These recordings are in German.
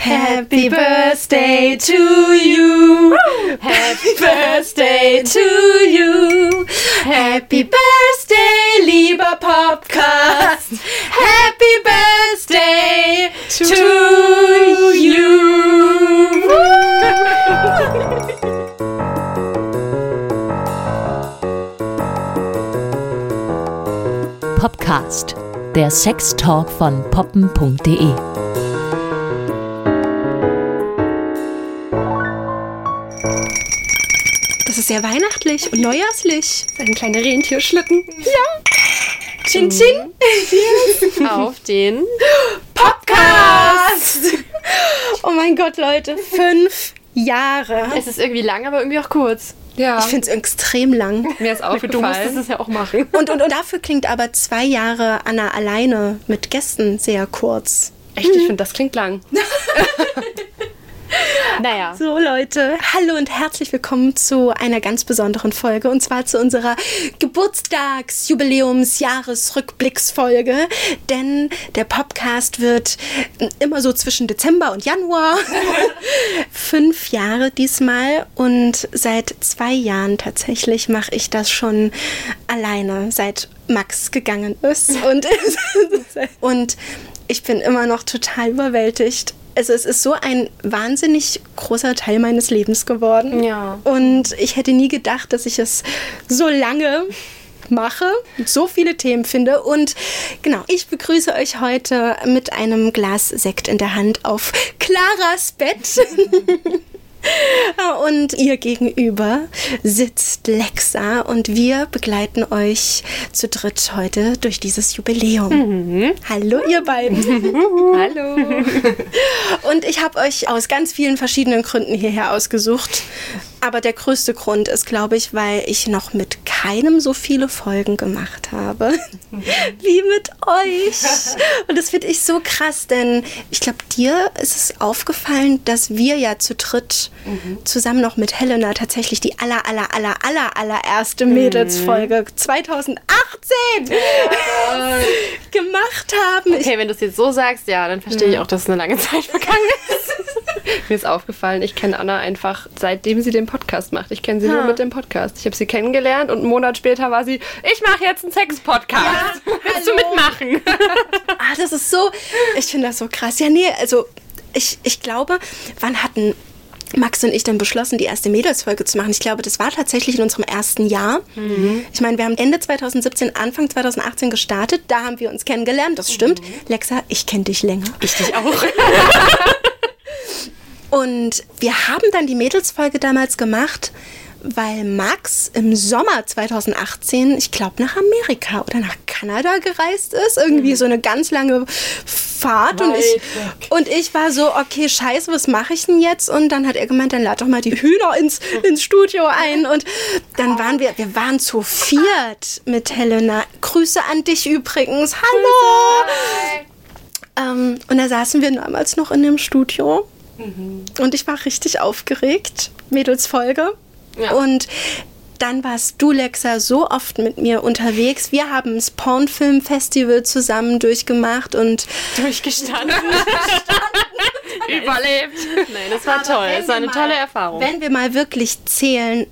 Happy birthday to you. Happy birthday to you. Happy birthday, lieber Podcast. Happy birthday to you. Popcast, der Sextalk von poppen.de. sehr weihnachtlich und neujahrslich. Ein kleiner Rentierschlitten. Ja. Chin Chin. auf den Podcast. Oh mein Gott, Leute. Fünf Jahre. Es ist irgendwie lang, aber irgendwie auch kurz. Ja. Ich finde es extrem lang. Mir ist aufgefallen. Du musstest es ja auch machen. Und, und, und dafür klingt aber zwei Jahre Anna alleine mit Gästen sehr kurz. Echt? Ich finde, das klingt lang. Naja. So, Leute, hallo und herzlich willkommen zu einer ganz besonderen Folge und zwar zu unserer Geburtstags-Jubiläums-Jahresrückblicksfolge. Denn der Podcast wird immer so zwischen Dezember und Januar. Fünf Jahre diesmal und seit zwei Jahren tatsächlich mache ich das schon alleine, seit Max gegangen ist. Und, und ich bin immer noch total überwältigt also es ist so ein wahnsinnig großer Teil meines Lebens geworden. Ja. Und ich hätte nie gedacht, dass ich es so lange mache, so viele Themen finde. Und genau, ich begrüße euch heute mit einem Glas Sekt in der Hand auf Claras Bett. Und ihr gegenüber sitzt Lexa und wir begleiten euch zu dritt heute durch dieses Jubiläum. Mhm. Hallo ihr beiden. Hallo. Und ich habe euch aus ganz vielen verschiedenen Gründen hierher ausgesucht. Aber der größte Grund ist, glaube ich, weil ich noch mit keinem so viele Folgen gemacht habe wie mit euch. Und das finde ich so krass, denn ich glaube, dir ist es aufgefallen, dass wir ja zu dritt mhm. zusammen noch mit Helena tatsächlich die aller, aller, aller, aller, allererste Mädelsfolge mhm. 2018 ja. gemacht haben. Okay, wenn du es jetzt so sagst, ja, dann verstehe ich auch, dass es eine lange Zeit vergangen ist. Mir ist aufgefallen, ich kenne Anna einfach seitdem sie den Podcast macht. Ich kenne sie ha. nur mit dem Podcast. Ich habe sie kennengelernt und einen Monat später war sie, ich mache jetzt einen Sex-Podcast. Ja, Willst du mitmachen? ah, das ist so, ich finde das so krass. Ja, nee, also ich, ich glaube, wann hatten Max und ich dann beschlossen, die erste Mädelsfolge zu machen. Ich glaube, das war tatsächlich in unserem ersten Jahr. Mhm. Ich meine, wir haben Ende 2017, Anfang 2018 gestartet. Da haben wir uns kennengelernt. Das stimmt. Mhm. Lexa, ich kenne dich länger. Ich dich auch. Und wir haben dann die Mädelsfolge damals gemacht, weil Max im Sommer 2018, ich glaube, nach Amerika oder nach Kanada gereist ist. Irgendwie mhm. so eine ganz lange Fahrt. und ich, und ich war so, okay, scheiße, was mache ich denn jetzt? Und dann hat er gemeint, dann lad doch mal die Hühner ins, ins Studio ein. Und dann waren wir, wir waren zu viert mit Helena. Grüße an dich übrigens. Hallo! Ähm, und da saßen wir damals noch in dem Studio Mhm. Und ich war richtig aufgeregt. Mädelsfolge. Ja. Und dann warst du, Lexa, so oft mit mir unterwegs. Wir haben das Pornfilm-Festival zusammen durchgemacht und durchgestanden. Überlebt. Nein, das war Aber toll. Es war eine mal, tolle Erfahrung. Wenn wir mal wirklich zählen,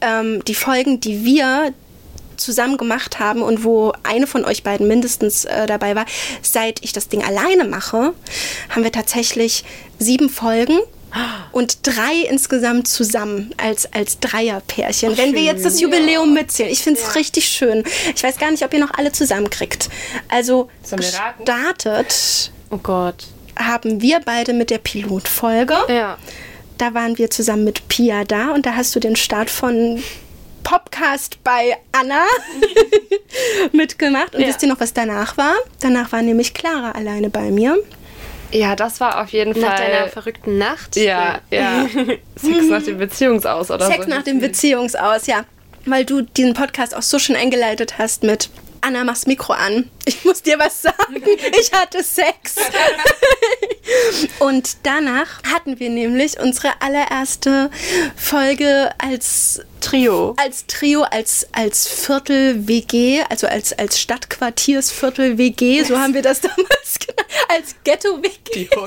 ähm, die Folgen, die wir zusammen gemacht haben und wo eine von euch beiden mindestens äh, dabei war, seit ich das Ding alleine mache, haben wir tatsächlich sieben Folgen und drei insgesamt zusammen als, als Dreierpärchen. Oh, Wenn wir jetzt das Jubiläum ja. mitzählen. Ich finde es ja. richtig schön. Ich weiß gar nicht, ob ihr noch alle zusammenkriegt. Also gestartet oh Gott. haben wir beide mit der Pilotfolge. Ja. Da waren wir zusammen mit Pia da und da hast du den Start von Podcast bei Anna mitgemacht. Und ja. wisst ihr noch, was danach war? Danach war nämlich Clara alleine bei mir. Ja, das war auf jeden nach Fall. Nach deiner verrückten Nacht. Ja, ja. Sex nach dem Beziehungsaus oder Sex so. Sex nach dem Beziehungsaus, ja. Weil du diesen Podcast auch so schön eingeleitet hast mit Anna, mach's Mikro an. Ich muss dir was sagen. Ich hatte Sex. Und danach hatten wir nämlich unsere allererste Folge als Trio. Als Trio, als, als Viertel-WG, also als, als Stadtquartiersviertel-WG, so haben wir das damals genannt. Als Ghetto-WG.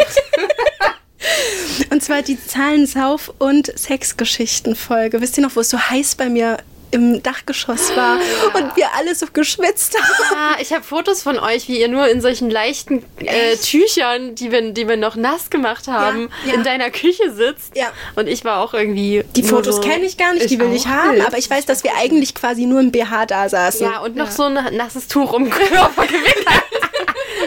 Und zwar die Zahlen, Sauf- und Sexgeschichten-Folge. Wisst ihr noch, wo es so heiß bei mir im Dachgeschoss war und wir alle so geschwitzt haben? Ah, ich habe Fotos von euch, wie ihr nur in solchen leichten äh, Tüchern, die wir, die wir noch nass gemacht haben, Ja, ja. in deiner Küche sitzt. Ja. Und ich war auch irgendwie. Die Fotos so, kenne ich gar nicht, die will ich haben, nicht. aber ich weiß, dass wir eigentlich quasi nur im BH da saßen. Ja, und noch so ein nasses Tuch um den Körper gewickelt.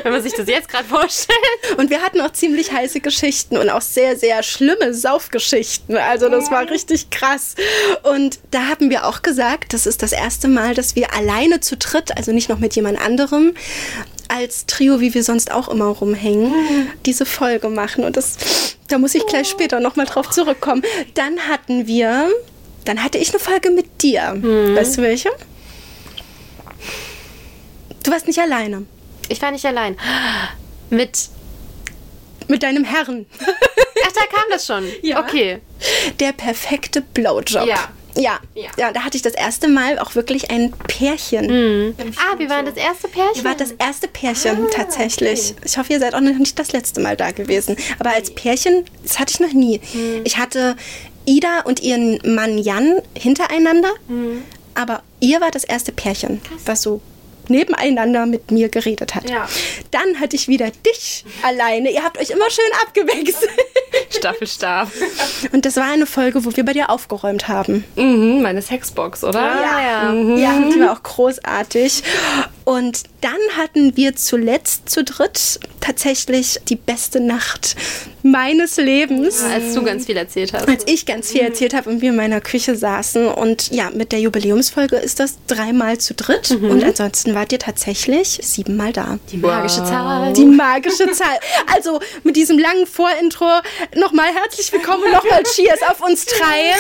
Wenn man sich das jetzt gerade vorstellt. Und wir hatten auch ziemlich heiße Geschichten und auch sehr, sehr schlimme Saufgeschichten. Also das war richtig krass. Und da haben wir auch gesagt, das ist das erste Mal, dass wir alleine zu dritt, also nicht noch mit jemand anderem, als Trio, wie wir sonst auch immer rumhängen, diese Folge machen. Und das, da muss ich gleich später nochmal drauf zurückkommen. Dann hatten wir, dann hatte ich eine Folge mit dir. Weißt du welche? Du warst nicht alleine. Ich war nicht allein. Mit. Mit deinem Herrn. Ach, da kam das schon. Ja. Okay. Der perfekte Blowjob. Ja. Ja. Ja. ja, da hatte ich das erste Mal auch wirklich ein Pärchen. Ah, wir waren das erste Pärchen. Ihr wart das erste Pärchen tatsächlich. Ich hoffe, ihr seid auch noch nicht das letzte Mal da gewesen. Aber als Pärchen, das hatte ich noch nie. Ich hatte Ida und ihren Mann Jan hintereinander, aber ihr war das erste Pärchen, was so nebeneinander mit mir geredet hat. Ja. Dann hatte ich wieder dich alleine. Ihr habt euch immer schön abgewechselt. Staffelstab. Und das war eine Folge, wo wir bei dir aufgeräumt haben. Mhm, meine Sexbox, oder? Ja, ja, die war auch großartig. Und dann hatten wir zuletzt zu dritt tatsächlich die beste Nacht meines Lebens. Als du ganz viel erzählt hast. Als ich ganz viel erzählt habe und wir in meiner Küche saßen. Und ja, mit der Jubiläumsfolge ist das dreimal zu dritt. Und ansonsten wart ihr tatsächlich siebenmal da. Die magische Zahl. Die magische Zahl. Also mit diesem langen Vorintro nochmal herzlich willkommen und nochmal Cheers auf uns drei.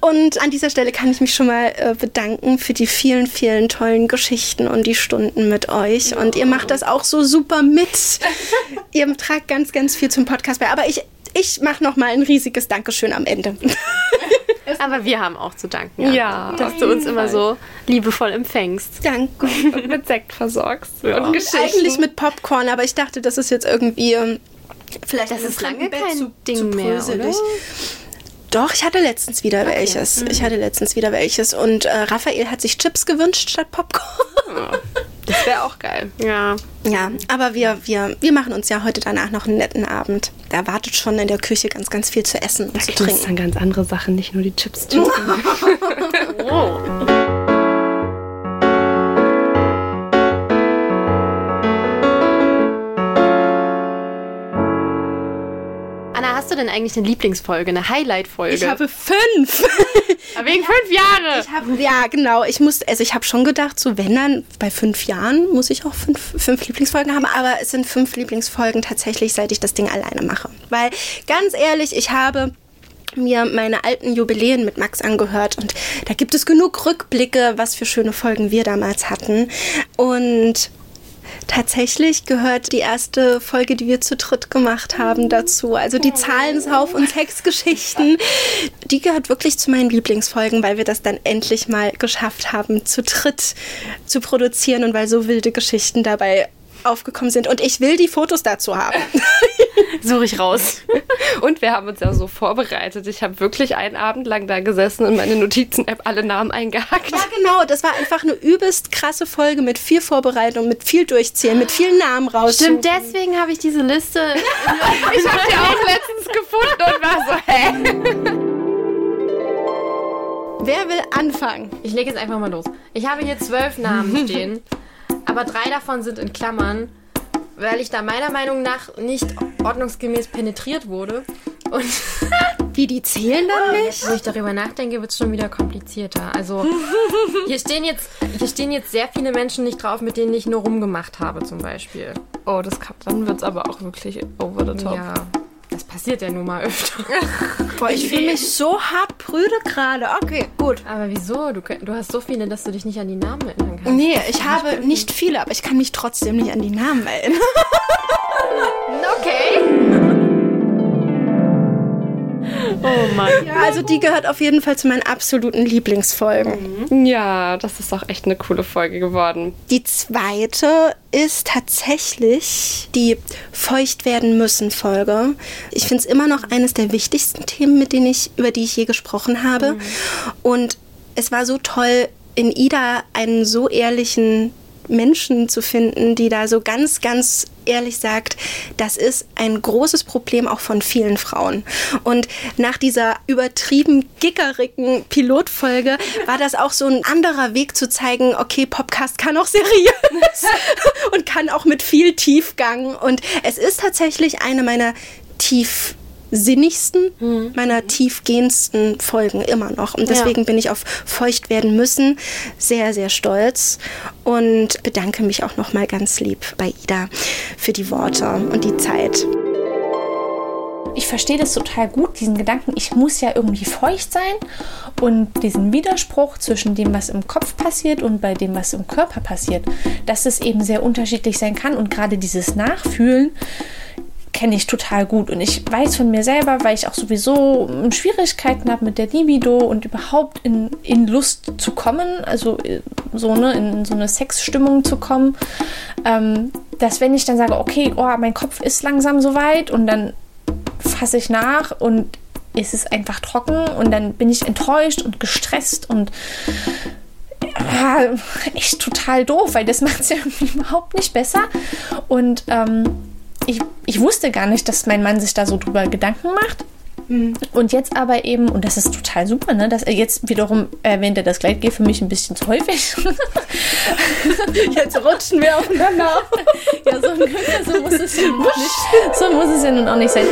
Und an dieser Stelle kann ich mich schon mal äh, bedanken für die vielen, vielen tollen Geschichten und die Stunden mit euch. Und ihr macht das auch so super mit. ihr tragt ganz, ganz viel zum Podcast bei. Aber ich, ich mache nochmal ein riesiges Dankeschön am Ende. Aber wir haben auch zu danken. Anna, Ja, Dass du uns immer so liebevoll empfängst. Danke. Und mit Sekt versorgst. Und Geschichten. Eigentlich mit Popcorn, aber ich dachte, das ist jetzt irgendwie. ähm, Vielleicht Das ist lange kein zu- Ding zu mehr, oder? Doch, ich hatte letztens wieder welches. Mhm. Ich hatte letztens wieder welches. Und äh, Raphael hat sich Chips gewünscht statt Popcorn. Das wäre auch geil. Ja. ja, aber wir, wir, wir machen uns ja heute danach noch einen netten Abend. Da wartet schon in der Küche ganz, ganz viel zu essen und zu Das sind trinken. dann ganz andere Sachen, nicht nur die Chips. Chips. Anna, hast du denn eigentlich eine Lieblingsfolge, eine Highlight-Folge? Ich habe fünf. Aber wegen fünf Jahre. Ich hab, ja, genau. Ich muss, also ich habe schon gedacht, so wenn dann bei fünf Jahren muss ich auch fünf, fünf Lieblingsfolgen haben, aber es sind fünf Lieblingsfolgen tatsächlich, seit ich das Ding alleine mache. Weil ganz ehrlich, ich habe mir meine alten Jubiläen mit Max angehört und da gibt es genug Rückblicke, was für schöne Folgen wir damals hatten. Und Tatsächlich gehört die erste Folge, die wir zu dritt gemacht haben, dazu. Also die Zahlensauf- und Hexgeschichten, die gehört wirklich zu meinen Lieblingsfolgen, weil wir das dann endlich mal geschafft haben, zu dritt zu produzieren und weil so wilde Geschichten dabei aufgekommen sind. Und ich will die Fotos dazu haben. Suche ich raus. Und wir haben uns ja so vorbereitet. Ich habe wirklich einen Abend lang da gesessen und meine Notizen-App alle Namen eingehackt. Ja, genau. Das war einfach eine übelst krasse Folge mit viel Vorbereitung, mit viel Durchzählen, mit vielen Namen raus. Stimmt, deswegen habe ich diese Liste. Ich habe die auch letztens gefunden und war so, hä? Wer will anfangen? Ich lege jetzt einfach mal los. Ich habe hier zwölf Namen stehen, aber drei davon sind in Klammern, weil ich da meiner Meinung nach nicht ordnungsgemäß penetriert wurde. Und Wie, die zählen dann nicht? wo ich darüber nachdenke, wird es schon wieder komplizierter. Also hier stehen, jetzt, hier stehen jetzt sehr viele Menschen nicht drauf, mit denen ich nur rumgemacht habe zum Beispiel. Oh, das kann, dann wird es aber auch wirklich over the top. Ja, das passiert ja nun mal öfter. Boah, ich fühle mich so hart prüde gerade. Okay, gut. Aber wieso? Du, du hast so viele, dass du dich nicht an die Namen erinnern kannst. Nee, ich habe nicht viele, aber ich kann mich trotzdem nicht an die Namen erinnern. Okay. Oh Mann. Ja, also die gehört auf jeden Fall zu meinen absoluten Lieblingsfolgen. Mhm. Ja, das ist auch echt eine coole Folge geworden. Die zweite ist tatsächlich die Feucht werden müssen Folge. Ich finde es immer noch eines der wichtigsten Themen, mit denen ich, über die ich je gesprochen habe. Mhm. Und es war so toll, in Ida einen so ehrlichen Menschen zu finden, die da so ganz, ganz ehrlich sagt, das ist ein großes Problem auch von vielen Frauen. Und nach dieser übertrieben gickerigen Pilotfolge war das auch so ein anderer Weg zu zeigen, okay, Podcast kann auch seriös und kann auch mit viel Tiefgang. Und es ist tatsächlich eine meiner tief sinnigsten, mhm. meiner tiefgehendsten Folgen immer noch. Und deswegen ja. bin ich auf Feucht werden müssen sehr, sehr stolz und bedanke mich auch noch mal ganz lieb bei Ida für die Worte und die Zeit. Ich verstehe das total gut, diesen Gedanken, ich muss ja irgendwie feucht sein und diesen Widerspruch zwischen dem, was im Kopf passiert und bei dem, was im Körper passiert, dass es eben sehr unterschiedlich sein kann und gerade dieses Nachfühlen, kenne ich total gut. Und ich weiß von mir selber, weil ich auch sowieso Schwierigkeiten habe mit der Libido und überhaupt in, in Lust zu kommen, also äh, so, ne, in so eine Sexstimmung zu kommen, ähm, dass wenn ich dann sage, okay, oh, mein Kopf ist langsam soweit und dann fasse ich nach und es ist einfach trocken und dann bin ich enttäuscht und gestresst und ja, echt total doof, weil das macht es ja überhaupt nicht besser. Und ähm, ich, ich wusste gar nicht, dass mein Mann sich da so drüber Gedanken macht. Mhm. Und jetzt aber eben, und das ist total super, ne, dass er jetzt wiederum erwähnt, er das Kleid geht für mich ein bisschen zu häufig. jetzt rutschen wir aufeinander. ja, so, so, muss es ja nicht, so muss es ja nun auch nicht sein.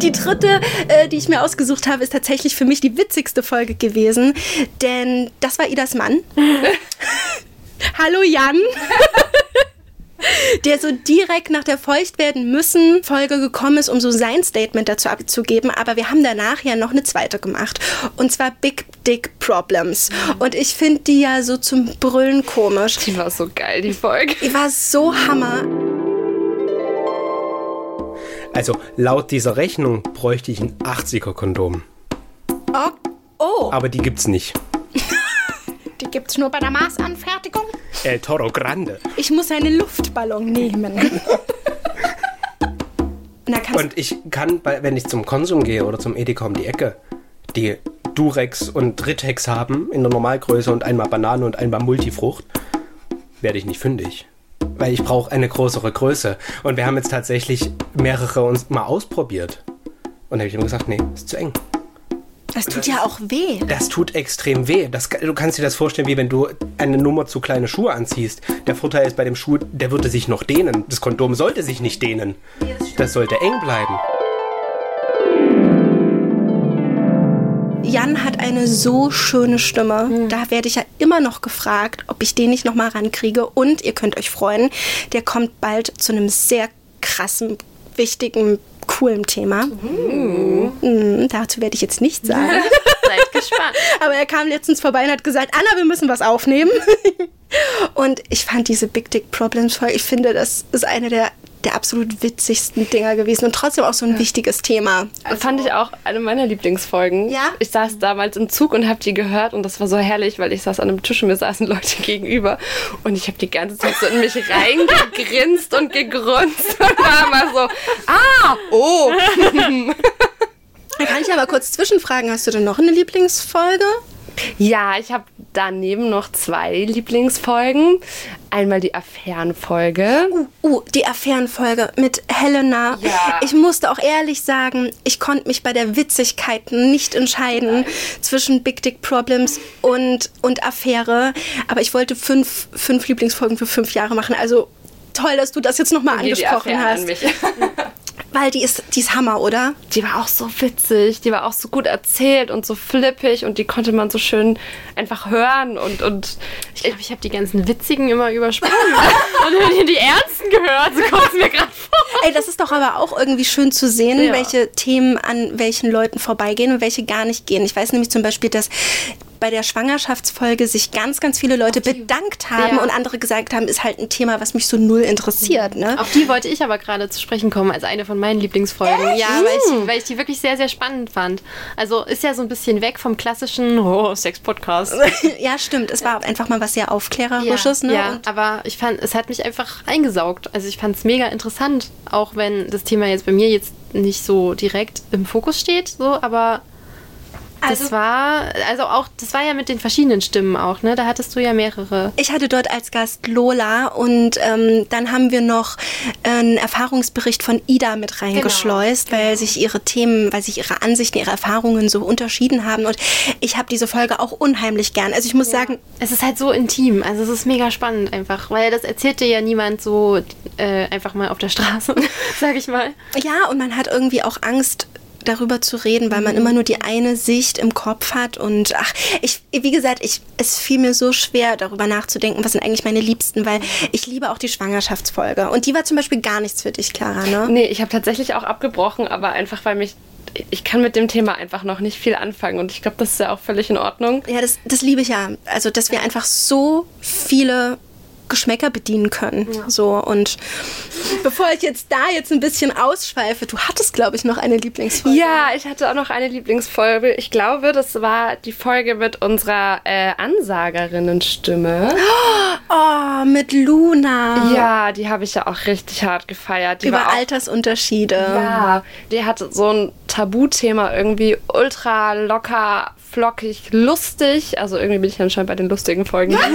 Die dritte, äh, die ich mir ausgesucht habe, ist tatsächlich für mich die witzigste Folge gewesen, denn das war Idas Mann. Hallo Jan der so direkt nach der Feucht werden müssen Folge gekommen ist, um so sein Statement dazu abzugeben. Aber wir haben danach ja noch eine zweite gemacht. Und zwar Big Dick Problems. Und ich finde die ja so zum Brüllen komisch. Die war so geil, die Folge. Die war so Hammer. Also laut dieser Rechnung bräuchte ich ein 80er-Kondom. Oh. oh. Aber die gibt's nicht. Die gibt's nur bei der Maßanfertigung. El Toro Grande. Ich muss einen Luftballon nehmen. und ich kann, wenn ich zum Konsum gehe oder zum Edeka um die Ecke, die Durex und Ritex haben in der Normalgröße und einmal Banane und einmal Multifrucht, werde ich nicht fündig. Weil ich brauche eine größere Größe. Und wir haben jetzt tatsächlich mehrere uns mal ausprobiert. Und da habe ich immer gesagt, nee, ist zu eng. Das tut ja auch weh. Das tut extrem weh. Das, du kannst dir das vorstellen, wie wenn du eine Nummer zu kleine Schuhe anziehst. Der Vorteil ist bei dem Schuh, der würde sich noch dehnen. Das Kondom sollte sich nicht dehnen. Das sollte eng bleiben. Jan hat eine so schöne Stimme. Mhm. Da werde ich ja immer noch gefragt, ob ich den nicht noch mal rankriege. Und ihr könnt euch freuen, der kommt bald zu einem sehr krassen, wichtigen coolem Thema. Mhm. Mhm, dazu werde ich jetzt nicht sagen. Seid gespannt. Aber er kam letztens vorbei und hat gesagt, Anna, wir müssen was aufnehmen. und ich fand diese Big Dick Problems Folge, ich finde, das ist eine der der absolut witzigsten Dinger gewesen und trotzdem auch so ein ja. wichtiges Thema. Also fand ich auch eine meiner Lieblingsfolgen. Ja. Ich saß damals im Zug und habe die gehört und das war so herrlich, weil ich saß an einem Tisch und mir saßen Leute gegenüber und ich habe die ganze Zeit so in mich reingegrinst und gegrunzt und war immer so, ah, oh. Da kann ich aber kurz zwischenfragen, hast du denn noch eine Lieblingsfolge? Ja, ich habe daneben noch zwei Lieblingsfolgen. Einmal die Affärenfolge. Uh, uh, die Affärenfolge mit Helena. Ja. Ich musste auch ehrlich sagen, ich konnte mich bei der Witzigkeit nicht entscheiden Nein. zwischen Big Dick Problems und, und Affäre. Aber ich wollte fünf, fünf Lieblingsfolgen für fünf Jahre machen. Also toll, dass du das jetzt nochmal angesprochen hast. Weil die ist, die ist Hammer, oder? Die war auch so witzig, die war auch so gut erzählt und so flippig und die konnte man so schön einfach hören und, und ich glaube, ich habe die ganzen witzigen immer übersprungen und die ernsten gehört, so kommt es mir gerade vor. Ey, das ist doch aber auch irgendwie schön zu sehen, ja. welche Themen an welchen Leuten vorbeigehen und welche gar nicht gehen. Ich weiß nämlich zum Beispiel, dass bei der Schwangerschaftsfolge sich ganz, ganz viele Leute bedankt haben Ja. und andere gesagt haben, ist halt ein Thema, was mich so null interessiert. Ne? Auf die wollte ich aber gerade zu sprechen kommen, als eine von meinen Lieblingsfolgen. Ja, weil ich, weil ich die wirklich sehr, sehr spannend fand. Also ist ja so ein bisschen weg vom klassischen oh, Sex-Podcast. ja, stimmt. Es war einfach mal was sehr Aufklärerisches. ne? ja aber ich fand, es hat mich einfach eingesaugt. Also ich fand es mega interessant, auch wenn das Thema jetzt bei mir jetzt nicht so direkt im Fokus steht, so, aber das Also- war, also auch, das war ja mit den verschiedenen Stimmen auch, ne? Da hattest du ja mehrere. Ich hatte dort als Gast Lola und ähm, dann haben wir noch einen Erfahrungsbericht von Ida mit reingeschleust, weil sich ihre Themen, weil sich ihre Ansichten, ihre Erfahrungen so unterschieden haben. Und ich habe diese Folge auch unheimlich gern. Also ich muss sagen, Es ist halt so intim, also es ist mega spannend einfach, weil das erzählt dir ja niemand so äh, einfach mal auf der Straße, sag ich mal. ja, und man hat irgendwie auch Angst darüber zu reden, weil man immer nur die eine Sicht im Kopf hat und ach, ich, wie gesagt, ich, es fiel mir so schwer, darüber nachzudenken, was sind eigentlich meine Liebsten, weil ich liebe auch die Schwangerschaftsfolge und die war zum Beispiel gar nichts für dich, Clara, ne? Nee, ich habe tatsächlich auch abgebrochen, aber einfach weil mich ich kann mit dem Thema einfach noch nicht viel anfangen und ich glaube, das ist ja auch völlig in Ordnung. Ja, das, das liebe ich ja. Also, dass wir einfach so viele Geschmäcker bedienen können. So und bevor ich jetzt da jetzt ein bisschen ausschweife, du hattest, glaube ich, noch eine Lieblingsfolge. Ja, ich hatte auch noch eine Lieblingsfolge. Ich glaube, das war die Folge mit unserer äh, Ansagerinnenstimme. Oh, mit Luna. Ja, die habe ich ja auch richtig hart gefeiert. Die Über auch, Altersunterschiede. Ja, die hatte so ein Tabuthema irgendwie ultra locker, flockig, lustig. Also irgendwie bin ich anscheinend bei den lustigen Folgen.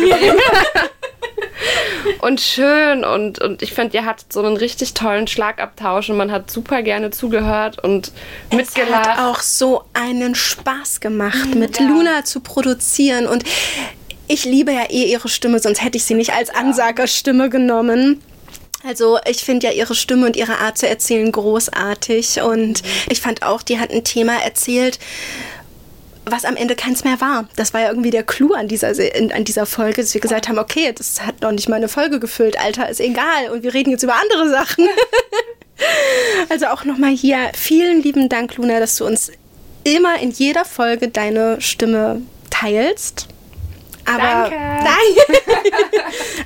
und schön und, und ich finde, ihr hattet so einen richtig tollen Schlagabtausch und man hat super gerne zugehört und Es mitgelacht. hat auch so einen Spaß gemacht, mit Luna zu produzieren. Und ich liebe ja eh ihre Stimme, sonst hätte ich sie nicht als Ansagerstimme genommen. Also ich finde ja ihre Stimme und ihre Art zu erzählen großartig. Und ich fand auch, die hat ein Thema erzählt, was am Ende keins mehr war. Das war ja irgendwie der Clou an dieser, an dieser Folge, dass wir gesagt haben, okay, das hat noch nicht mal eine Folge gefüllt, Alter, ist egal. Und wir reden jetzt über andere Sachen. Also auch nochmal hier vielen lieben Dank, Luna, dass du uns immer in jeder Folge deine Stimme teilst. Aber, Danke.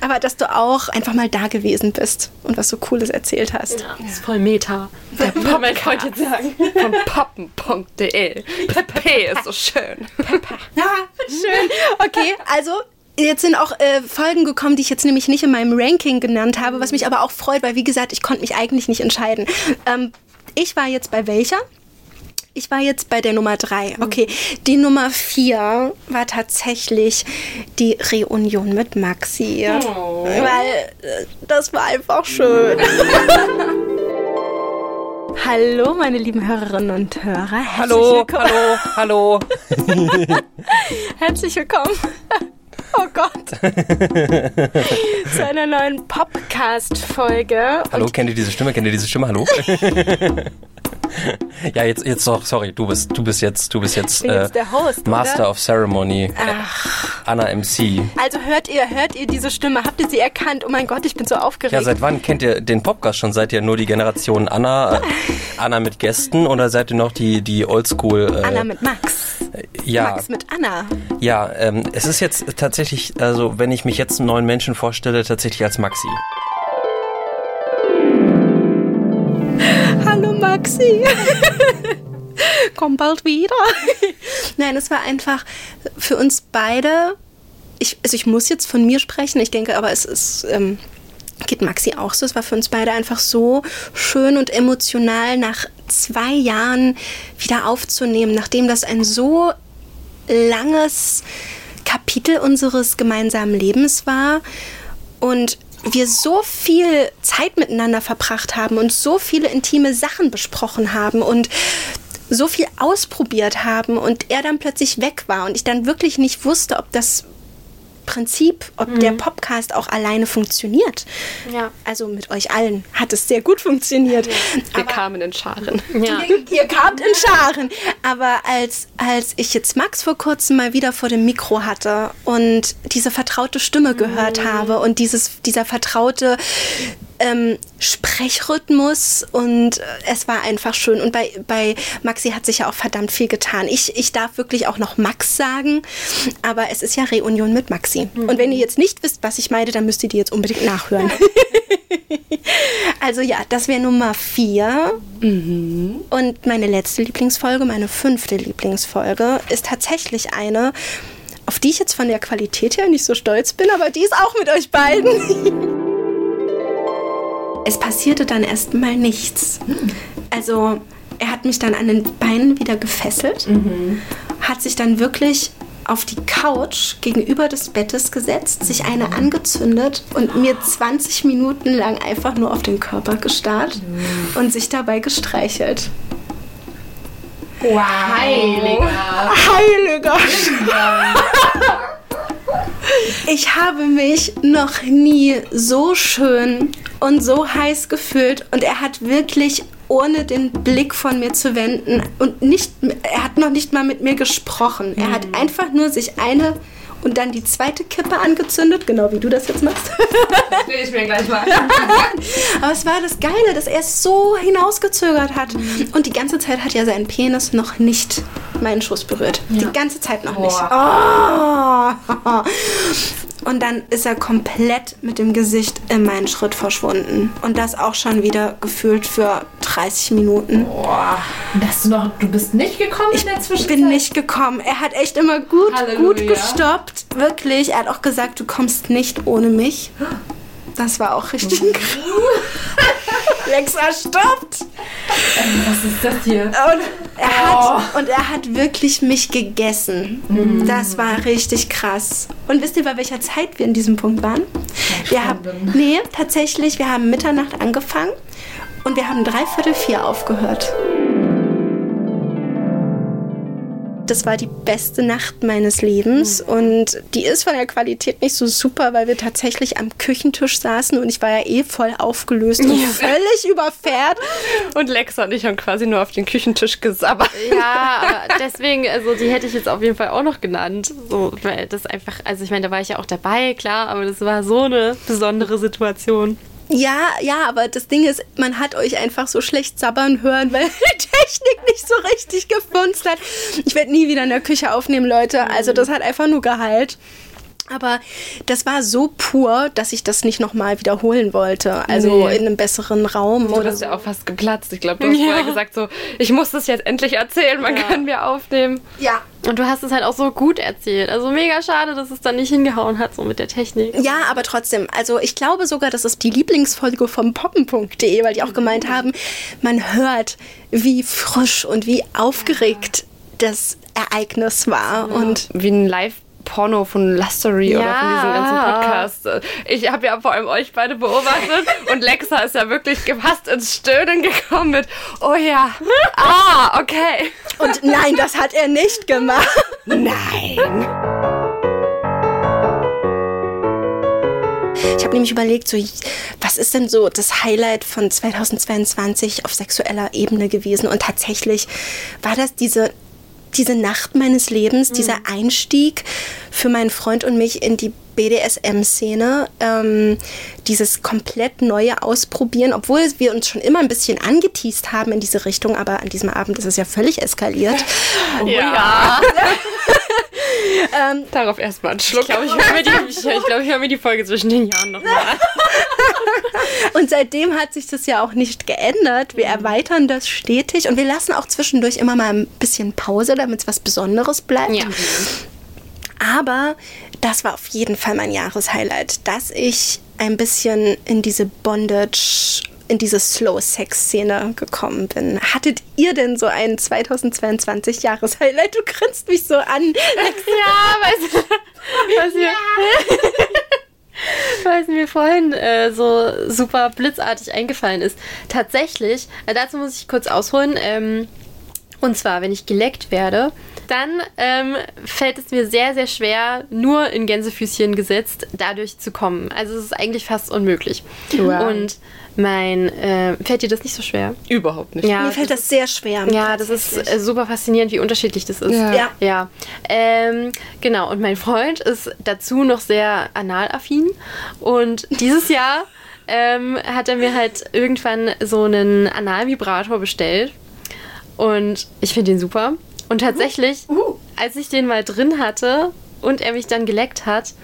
Aber dass du auch einfach mal da gewesen bist und was so Cooles erzählt hast. Das ist voll Meta. Der Podcast. wollte jetzt sagen. Von poppen.de. Pepe ist so schön. Ja, schön. Okay, also jetzt sind auch äh, Folgen gekommen, die ich jetzt nämlich nicht in meinem Ranking genannt habe, was mich aber auch freut, weil wie gesagt, ich konnte mich eigentlich nicht entscheiden. Ähm, ich war jetzt bei welcher? Ich war jetzt bei der Nummer drei. Okay, die Nummer vier war tatsächlich die Reunion mit Maxi. Weil äh, das war einfach schön. Hallo, meine lieben Hörerinnen und Hörer. Herzlich Hallo, willkommen. hallo, hallo. Herzlich willkommen. Oh Gott. Zu einer neuen Podcast-Folge. Hallo, kennt ihr diese Stimme? Kennt ihr diese Stimme? Hallo? Ja, jetzt, jetzt doch, sorry, du bist, du bist jetzt, du bist jetzt, bin jetzt Host, Master of Ceremony. Anna MC. Also hört ihr, hört ihr diese Stimme? Habt ihr sie erkannt? Oh mein Gott, ich bin so aufgeregt. Ja, seit wann kennt ihr den Podcast schon? Seid ihr nur die Generation Anna, äh, Anna mit Gästen oder seid ihr noch die, die Oldschool? Äh, Anna mit Max. ja, Max mit Anna. ja, ähm, es ist jetzt tatsächlich, also wenn ich mich jetzt einen neuen Menschen vorstelle, tatsächlich als Maxi. Maxi. Komm bald wieder. Nein, es war einfach für uns beide. Ich, also ich muss jetzt von mir sprechen. Ich denke, aber es ist. Ähm, geht Maxi auch so. Es war für uns beide einfach so schön und emotional nach zwei Jahren wieder aufzunehmen, nachdem das ein so langes Kapitel unseres gemeinsamen Lebens war und wir so viel Zeit miteinander verbracht haben und so viele intime Sachen besprochen haben und so viel ausprobiert haben und er dann plötzlich weg war und ich dann wirklich nicht wusste, ob das Prinzip, ob der Podcast auch alleine funktioniert. Ja. Also mit euch allen hat es sehr gut funktioniert. Wir kamen in Scharen. Ja. Ihr, ihr kamt in Scharen. Aber als, als ich jetzt Max vor kurzem mal wieder vor dem Mikro hatte und diese vertraute Stimme gehört habe und dieses, dieser vertraute ähm, Sprechrhythmus und äh, es war einfach schön. Und bei, bei Maxi hat sich ja auch verdammt viel getan. Ich, ich darf wirklich auch noch Max sagen, aber es ist ja Reunion mit Maxi. Und wenn ihr jetzt nicht wisst, was ich meine, dann müsst ihr die jetzt unbedingt nachhören. also ja, das wäre Nummer vier. Und meine letzte Lieblingsfolge, meine fünfte Lieblingsfolge, ist tatsächlich eine, auf die ich jetzt von der Qualität her nicht so stolz bin, aber die ist auch mit euch beiden. es passierte dann erstmal nichts. Also er hat mich dann an den Beinen wieder gefesselt, hat sich dann wirklich auf die Couch gegenüber des Bettes gesetzt, sich eine angezündet und mir 20 Minuten lang einfach nur auf den Körper gestarrt und sich dabei gestreichelt. Heiliger. Heiliger Ich habe mich noch nie so schön und so heiß gefühlt und er hat wirklich ohne den Blick von mir zu wenden und nicht er hat noch nicht mal mit mir gesprochen. Er hat einfach nur sich eine und dann die zweite Kippe angezündet, genau wie du das jetzt machst. Will ich mir gleich mal. Aber es war das Geile, dass er es so hinausgezögert hat. Und die ganze Zeit hat ja sein Penis noch nicht meinen Schuss berührt. Die ganze Zeit noch nicht. Oh. Und dann ist er komplett mit dem Gesicht in meinen Schritt verschwunden. Und das auch schon wieder gefühlt für 30 Minuten. Boah. Hast du noch, du bist nicht gekommen in der Ich Zwischenzeit? bin nicht gekommen. Er hat echt immer gut, Halleluja. gut gestoppt. Wirklich. Er hat auch gesagt, du kommst nicht ohne mich. Das war auch richtig krass. Lexa stoppt. Was ist das hier? Und er, hat, und er hat wirklich mich gegessen. Das war richtig krass. Und wisst ihr, bei welcher Zeit wir in diesem Punkt waren? Wir haben, nee, tatsächlich, wir haben Mitternacht angefangen und wir haben dreiviertel vier aufgehört. Das war die beste Nacht meines Lebens und die ist von der Qualität nicht so super, weil wir tatsächlich am Küchentisch saßen und ich war ja eh voll aufgelöst und völlig überfährt. Und Lexa und ich haben quasi nur auf den Küchentisch gesabbert. Ja, aber deswegen, also die hätte ich jetzt auf jeden Fall auch noch genannt. So, weil das einfach, also ich meine, da war ich ja auch dabei, klar, aber das war so eine besondere Situation. Ja, ja, aber das Ding ist, man hat euch einfach so schlecht sabbern hören, weil die Technik nicht so richtig gefunzt hat. Ich werde nie wieder in der Küche aufnehmen, Leute. Also das hat einfach nur Gehalt. Aber das war so pur, dass ich das nicht nochmal wiederholen wollte. Also in einem besseren Raum Du bist so. ja auch fast geplatzt. Ich glaube, du hast vorher gesagt, so, ich muss das jetzt endlich erzählen, man kann mir aufnehmen. Ja. Und du hast es halt auch so gut erzählt. Also mega schade, dass es dann nicht hingehauen hat, so mit der Technik. Ja, aber trotzdem. Also ich glaube sogar, das ist die Lieblingsfolge vom poppen.de, weil die auch gemeint haben, man hört, wie frisch und wie aufgeregt das Ereignis war. Und Wie ein Live-Porno von Lustery oder von diesem ganzen Ja. Podcast. Ich habe ja vor allem euch beide beobachtet und Lexa ist ja wirklich fast ins Stöhnen gekommen mit, oh ja, ah, okay. Und nein, das hat er nicht gemacht. Nein. Ich habe nämlich überlegt, so, was ist denn so das Highlight von 2022 auf sexueller Ebene gewesen? Und tatsächlich war das diese, diese Nacht meines Lebens, dieser Einstieg für meinen Freund und mich in die BDSM-Szene, ähm, dieses komplett neue Ausprobieren, obwohl wir uns schon immer ein bisschen angeteased haben in diese Richtung, aber an diesem Abend ist es ja völlig eskaliert. Ja. Darauf erstmal einen Schluck. Ich glaube, ich höre mir, die- ich, ich glaub, ich hör mir die Folge zwischen den Jahren nochmal an. Und seitdem hat sich das ja auch nicht geändert. Wir erweitern das stetig und wir lassen auch zwischendurch immer mal ein bisschen Pause, damit es was Besonderes bleibt. Ja. Aber das war auf jeden Fall mein Jahreshighlight, dass ich ein bisschen in diese Bondage, in diese Slow-Sex-Szene gekommen bin. Hattet ihr denn so ein 2022 Jahreshighlight? Du grinst mich so an. Ja, weißt du, was mir, was mir vorhin äh, so super blitzartig eingefallen ist. Tatsächlich, äh, dazu muss ich kurz ausholen. Ähm, und zwar, wenn ich geleckt werde, dann ähm, fällt es mir sehr, sehr schwer, nur in Gänsefüßchen gesetzt, dadurch zu kommen. Also es ist eigentlich fast unmöglich. Wow. Und mein, äh, fällt dir das nicht so schwer? Überhaupt nicht. Ja, Mir fällt das sehr schwer. ja, das ist äh, super faszinierend, wie unterschiedlich das ist. Ja. Ja. Ja, ähm, genau. Und mein Freund ist dazu noch sehr analaffin. Und dieses Jahr ähm, hat er mir halt irgendwann so einen Analvibrator bestellt. Und ich finde den super. Und tatsächlich, als ich den mal drin hatte und er mich dann geleckt hat,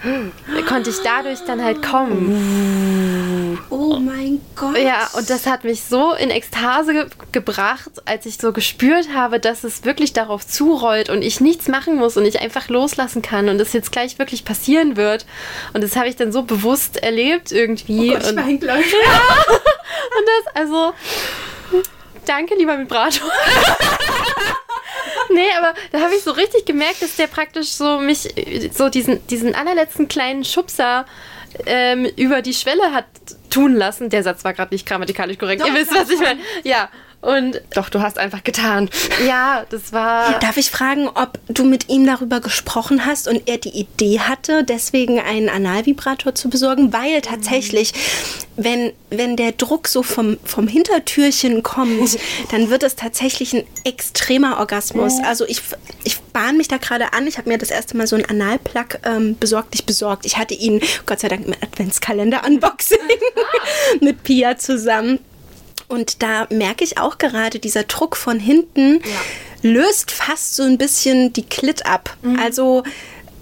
konnte ich dadurch dann halt kommen. Oh mein Gott. Ja, und das hat mich so in Ekstase ge gebracht, als ich so gespürt habe, dass es wirklich darauf zurollt und ich nichts machen muss und ich einfach loslassen kann und es jetzt gleich wirklich passieren wird. Und das habe ich dann so bewusst erlebt irgendwie. Oh Gott, ich und, wein gleich. und das, also, danke, lieber Vibrator. Nee, aber da habe ich so richtig gemerkt, dass der praktisch so mich, so diesen, diesen allerletzten kleinen Schubser ähm, über die Schwelle hat tun lassen. Der Satz war gerade nicht grammatikalisch korrekt. Ihr wisst, was ich meine. Ja. Und Doch, du hast einfach getan. ja, das war. Darf ich fragen, ob du mit ihm darüber gesprochen hast und er die Idee hatte, deswegen einen Analvibrator zu besorgen? Weil tatsächlich, wenn, wenn der Druck so vom, vom Hintertürchen kommt, dann wird es tatsächlich ein extremer Orgasmus. Also ich, ich bahne mich da gerade an. Ich habe mir das erste Mal so einen Analplug ähm, besorgt. Nicht besorgt. Ich hatte ihn, Gott sei Dank, im Adventskalender-Unboxing mit Pia zusammen. Und da merke ich auch gerade, dieser Druck von hinten löst fast so ein bisschen die Klit ab. Also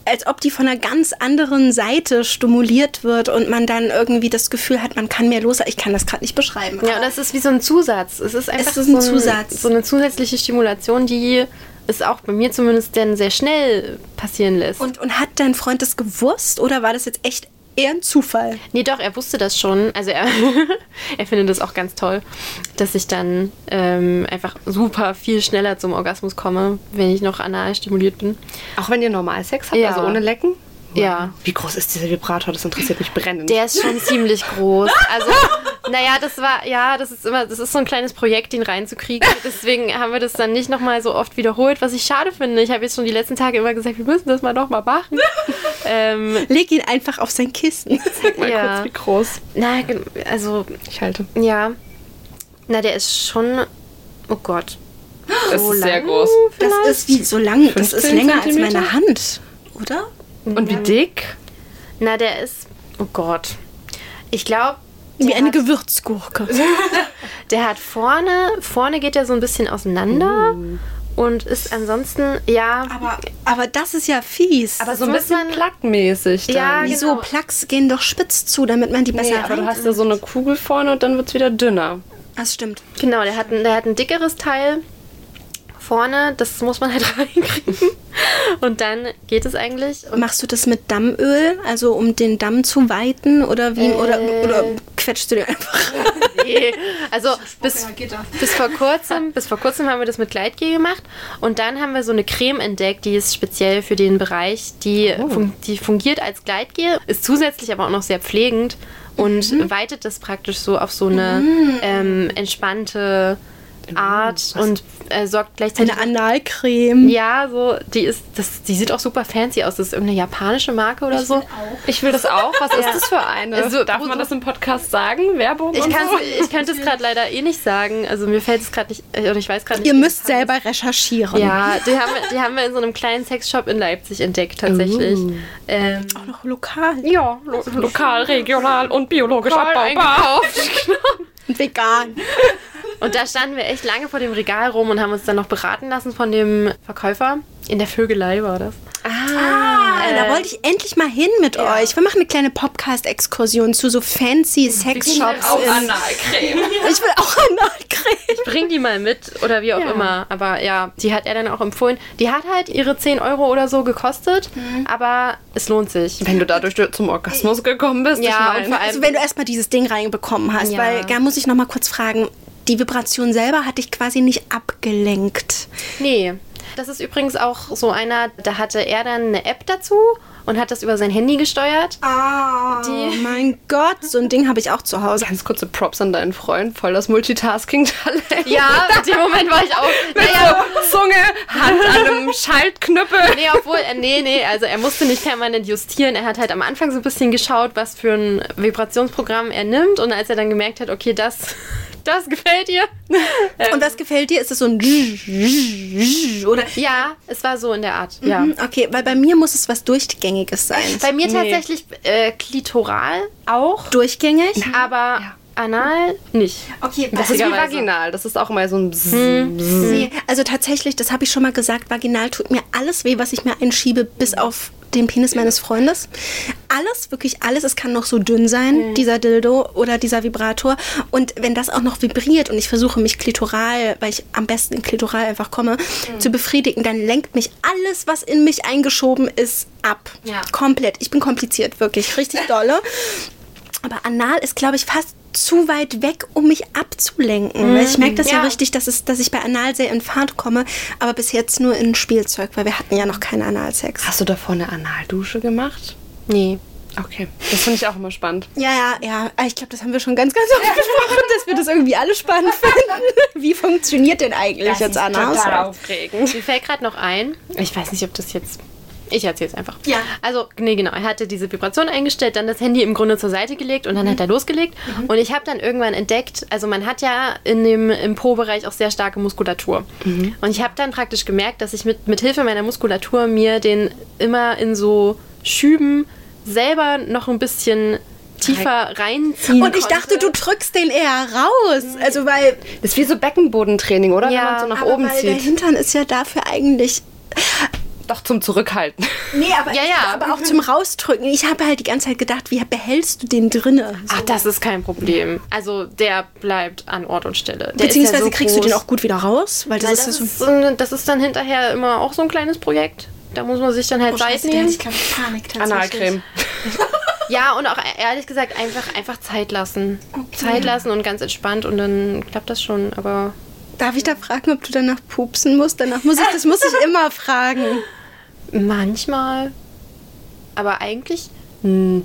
als ob die von einer ganz anderen Seite stimuliert wird und man dann irgendwie das Gefühl hat, man kann mehr los. Ich kann das gerade nicht beschreiben. Ja, und das ist wie so ein Zusatz. Es ist einfach ist ein so, Zusatz. so eine zusätzliche Stimulation, die es auch bei mir zumindest dann sehr schnell passieren lässt. Und, und hat dein Freund das gewusst oder war das jetzt echt eher ein Zufall? Nee, doch, er wusste das schon. Also er, er findet das auch ganz toll, dass ich dann ähm, einfach super viel schneller zum Orgasmus komme, wenn ich noch anal stimuliert bin. Auch wenn ihr Normalsex habt, Ja. also ohne Lecken? Ja. Wie groß ist dieser Vibrator? Das interessiert mich brennend. Der ist schon ziemlich groß. Also, naja, das war, ja, das ist immer, das ist so ein kleines Projekt, den reinzukriegen. Deswegen haben wir das dann nicht nochmal so oft wiederholt, was ich schade finde. Ich habe jetzt schon die letzten Tage immer gesagt, wir müssen das mal nochmal machen. ähm, Leg ihn einfach auf sein Kissen. Mal ja. kurz, wie groß. na, also, Ich halte. ja. Na, der ist schon, oh Gott. Das So ist sehr lang groß. Das ist wie so lang, das ist 15 länger als meine Hand, oder? Und wie dick? Na, der ist, oh Gott. Ich glaube, Wie eine hat- Gewürzgurke. Der hat vorne, vorne geht er so ein bisschen auseinander Oh. und ist ansonsten, ja, Aber, aber das ist ja fies. Aber so ein bisschen plackmäßig. Ja, Wieso? genau. Plugs gehen doch spitz zu, damit man die besser Nee, aber du hast ja so eine Kugel vorne und dann wird es wieder dünner. Das stimmt. genau, der hat, ein, der hat ein dickeres Teil vorne, das muss man halt reinkriegen. Und dann geht es eigentlich. Und Machst du das mit Dammöl, also um den Damm zu weiten oder wie oder, oder quetschst du den einfach? nee, also bis, bis vor kurzem, bis vor kurzem haben wir das mit Gleitgel gemacht und dann haben wir so eine Creme entdeckt, die ist speziell für den Bereich, die, fun die fungiert als Gleitgel, ist zusätzlich aber auch noch sehr pflegend und weitet das praktisch so auf so eine ähm, entspannte Art und äh, sorgt gleichzeitig Eine Analcreme. ja, so, die ist, das, die sieht auch super fancy aus. Das ist irgendeine japanische Marke oder so. Ich will das auch. Was ist das für eine? Also, Darf man das im Podcast sagen? Werbung? Ich, und so? ich könnte es gerade leider eh nicht sagen. Also mir fällt es gerade nicht, äh, oder ich weiß gerade nicht. Ihr müsst selber recherchieren. Ja, die haben, wir- die haben wir in so einem kleinen Sexshop in Leipzig entdeckt, tatsächlich. Ähm, Noch lokal Ja, lo lokal, regional und biologisch abbaubar. vegan. Und da standen wir echt lange vor dem Regal rum und haben uns dann noch beraten lassen von dem Verkäufer. In der Vögelei war das. Ah, da wollte ich endlich mal hin mit euch. Wir machen eine kleine Podcast-Exkursion zu so fancy Sexshops. Auch in- Analcreme. Ich will auch Analcreme. Bring die mal mit oder wie auch immer. Aber ja, die hat er dann auch empfohlen. Die hat halt ihre 10 Euro oder so gekostet, aber es lohnt sich. Wenn du dadurch zum Orgasmus gekommen bist, Ja, ich und meine. vor allem- Also wenn du erstmal dieses Ding reinbekommen hast, Ja. weil da muss ich noch mal kurz fragen, die Vibration selber hat dich quasi nicht abgelenkt. Nee. Das ist übrigens auch so einer, da hatte er dann eine App dazu und hat das über sein Handy gesteuert. Ah, mein Gott, so ein Ding habe ich auch zu Hause. Ganz kurze Props an deinen Freund, voll das Multitasking-Talent. Ja, in dem Moment war ich auch. Naja, so Zunge, Hand an einem Schaltknüppel. nee, obwohl, er- nee, nee, also er musste nicht permanent justieren. Er hat halt am Anfang so ein bisschen geschaut, was für ein Vibrationsprogramm er nimmt. Und als er dann gemerkt hat, okay, das, Das gefällt dir? Und was gefällt dir? Ist es so ein oder Ja, es war so in der Art. Ja. Mhm, Okay, weil bei mir muss es was Durchgängiges sein. Bei mir tatsächlich äh, klitoral auch, Durchgängig? aber anal nicht. Okay, Das ist wie vaginal. Das ist auch mal so ein Hm. Nee, also tatsächlich, das habe ich schon mal gesagt, vaginal tut mir alles weh, was ich mir einschiebe, bis auf den Penis meines Freundes. Alles, wirklich alles. Es kann noch so dünn sein, dieser Dildo oder dieser Vibrator. Und wenn das auch noch vibriert und ich versuche mich klitoral, weil ich am besten in klitoral einfach komme, zu befriedigen, dann lenkt mich alles, was in mich eingeschoben ist, ab. Ja. Komplett. Ich bin kompliziert, wirklich. Richtig dolle. Aber anal ist, glaube ich, fast zu weit weg, um mich abzulenken. Weil ich merke das ja. Ja. richtig, dass, es, dass ich bei Anal sehr in Fahrt komme, aber bis jetzt nur in Spielzeug, weil wir hatten ja noch keinen Analsex. Hast du davor eine Analdusche gemacht? Nee. Okay. Das finde ich auch immer spannend. Ja, ja, ja. Ich glaube, das haben wir schon ganz, ganz oft gesprochen, dass wir das irgendwie alle spannend finden. Wie funktioniert denn eigentlich jetzt Analsex? aufregend. Mir fällt gerade noch ein, ich weiß nicht, ob das jetzt. Ich erzähle es einfach. Ja. Also, nee, genau. Er hatte diese Vibration eingestellt, dann das Handy im Grunde zur Seite gelegt und dann hat er losgelegt. Und ich habe dann irgendwann entdeckt, also man hat ja in dem, im Po-Bereich auch sehr starke Muskulatur. Und ich habe dann praktisch gemerkt, dass ich mit, mit Hilfe meiner Muskulatur mir den immer in so Schüben selber noch ein bisschen tiefer reinziehen Und ich konnte. dachte, du drückst den eher raus. Also, weil, Das ist wie so Beckenbodentraining, oder? Ja, Wenn man so nach aber oben weil der zieht. Hintern ist ja dafür eigentlich Doch zum Zurückhalten. Nee, aber, Ja, ja. aber auch zum Rausdrücken. Ich habe halt die ganze Zeit gedacht, wie behältst du den drinne? Ach, das ist kein Problem. Also der bleibt an Ort und Stelle. Der Beziehungsweise ja so kriegst du groß. den auch gut wieder raus? Weil das, Weil ist, das, ja so. ist so eine, das ist dann hinterher immer auch so ein kleines Projekt. Da muss man sich dann halt Oh, Zeit nehmen. ich, glaube Panik tatsächlich. Analcreme. Ja, und auch ehrlich gesagt einfach, einfach Zeit lassen. Zeit lassen und ganz entspannt und dann klappt das schon. Aber Darf ich da fragen, ob du danach pupsen musst? Danach muss ich, das muss ich immer fragen. Manchmal. Aber eigentlich. Hm.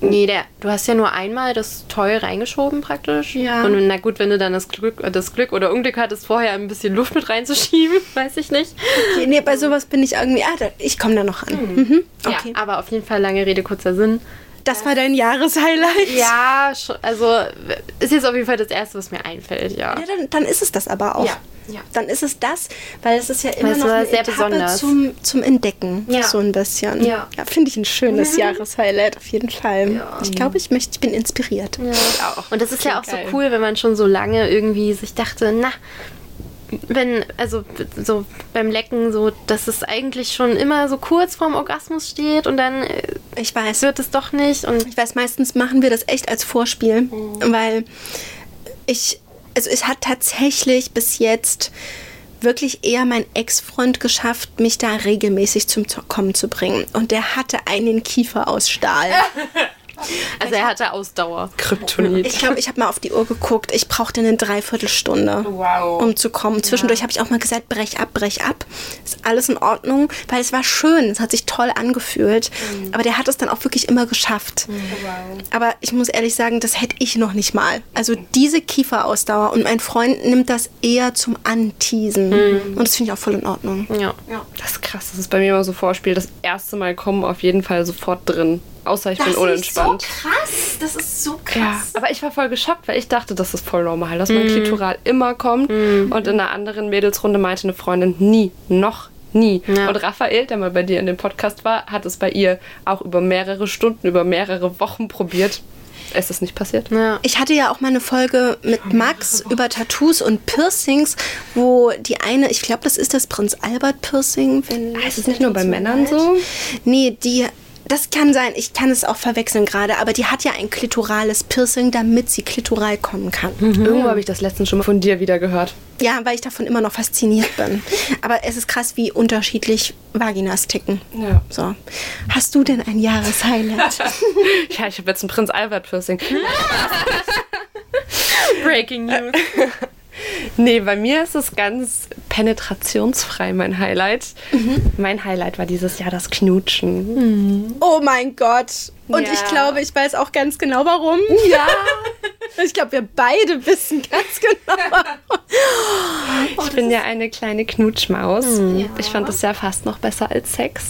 Nee, der, du hast ja nur einmal das Toy reingeschoben praktisch. Ja. Und na gut, wenn du dann das Glück, das Glück oder Unglück hattest, vorher ein bisschen Luft mit reinzuschieben, weiß ich nicht. Okay, nee, bei sowas bin ich irgendwie. Ah, da, ich komme da noch an. Mhm. Okay. Ja, aber auf jeden Fall lange Rede, kurzer Sinn. Das war dein Jahreshighlight. Ja, also ist jetzt auf jeden Fall das Erste, was mir einfällt, ja. Ja, dann, dann ist es das aber auch. Ja, ja. Dann ist es das, weil es ist ja immer es noch war eine sehr Etappe besonders. zum, zum Entdecken. Ja. So ein bisschen. Ja. Finde ich ein schönes Jahreshighlight auf jeden Fall. Ich glaube, ich, möchte, ich bin inspiriert. Ja. Und das ist ja auch geil. so cool, wenn man schon so lange irgendwie sich dachte, na, wenn, also so beim Lecken, so, dass es eigentlich schon immer so kurz vorm Orgasmus steht und dann äh, Ich weiß. wird es doch nicht und Ich weiß, meistens machen wir das echt als Vorspiel, weil ich, also es hat tatsächlich bis jetzt wirklich eher mein Ex-Freund geschafft, mich da regelmäßig zum Kommen zu bringen. Und der hatte einen Kiefer aus Stahl. also er hatte Ausdauer. Kryptonit. Ich glaube, ich habe mal auf die Uhr geguckt. Ich brauchte eine Dreiviertelstunde, Wow. um zu kommen. Zwischendurch habe ich auch mal gesagt, brech ab, brech ab. Ist alles in Ordnung, weil es war schön. Es hat sich toll angefühlt. Aber der hat es dann auch wirklich immer geschafft. Aber ich muss ehrlich sagen, das hätte ich noch nicht mal. Also diese Kieferausdauer. Und mein Freund nimmt das eher zum Anteasen. Und das finde ich auch voll in Ordnung. Ja. Das ist krass. Das ist bei mir immer so Vorspiel. Das erste Mal kommen auf jeden Fall sofort drin. Außer ich bin unentspannt. krass. Das ist so krass. Ja, aber ich war voll geschockt, weil ich dachte, das ist voll normal, dass mein Klitoral immer kommt. Und in einer anderen Mädelsrunde meinte eine Freundin, nie, noch nie. Ja. Und Raphael, der mal bei dir in dem Podcast war, hat es bei ihr auch über mehrere Stunden, über mehrere Wochen probiert. Es ist nicht passiert. Ja. Ich hatte ja auch mal eine Folge mit Max über Tattoos und Piercings, wo die eine, ich glaube, das ist das Prinz Albert Piercing. Wenn Ist es nicht nur bei Männern so? Nee, die. Das kann sein, ich kann es auch verwechseln gerade, aber die hat ja ein klitorales Piercing, damit sie klitoral kommen kann. Irgendwo habe ich das letztens schon mal von dir wieder gehört. Ja, weil ich davon immer noch fasziniert bin. Aber es ist krass, wie unterschiedlich Vaginas ticken. Ja. So. Hast du denn ein Jahreshighlight? Ja, ich habe jetzt ein Prinz Albert Piercing. Breaking News. Nee, bei mir ist es ganz penetrationsfrei, mein Highlight. Mein Highlight war dieses Jahr das Knutschen. oh mein Gott. Und Ja. ich glaube, ich weiß auch ganz genau warum. Ja. Ich glaube, wir beide wissen ganz genau warum. Ich bin ja eine kleine Knutschmaus. Ich fand das ja fast noch besser als Sex.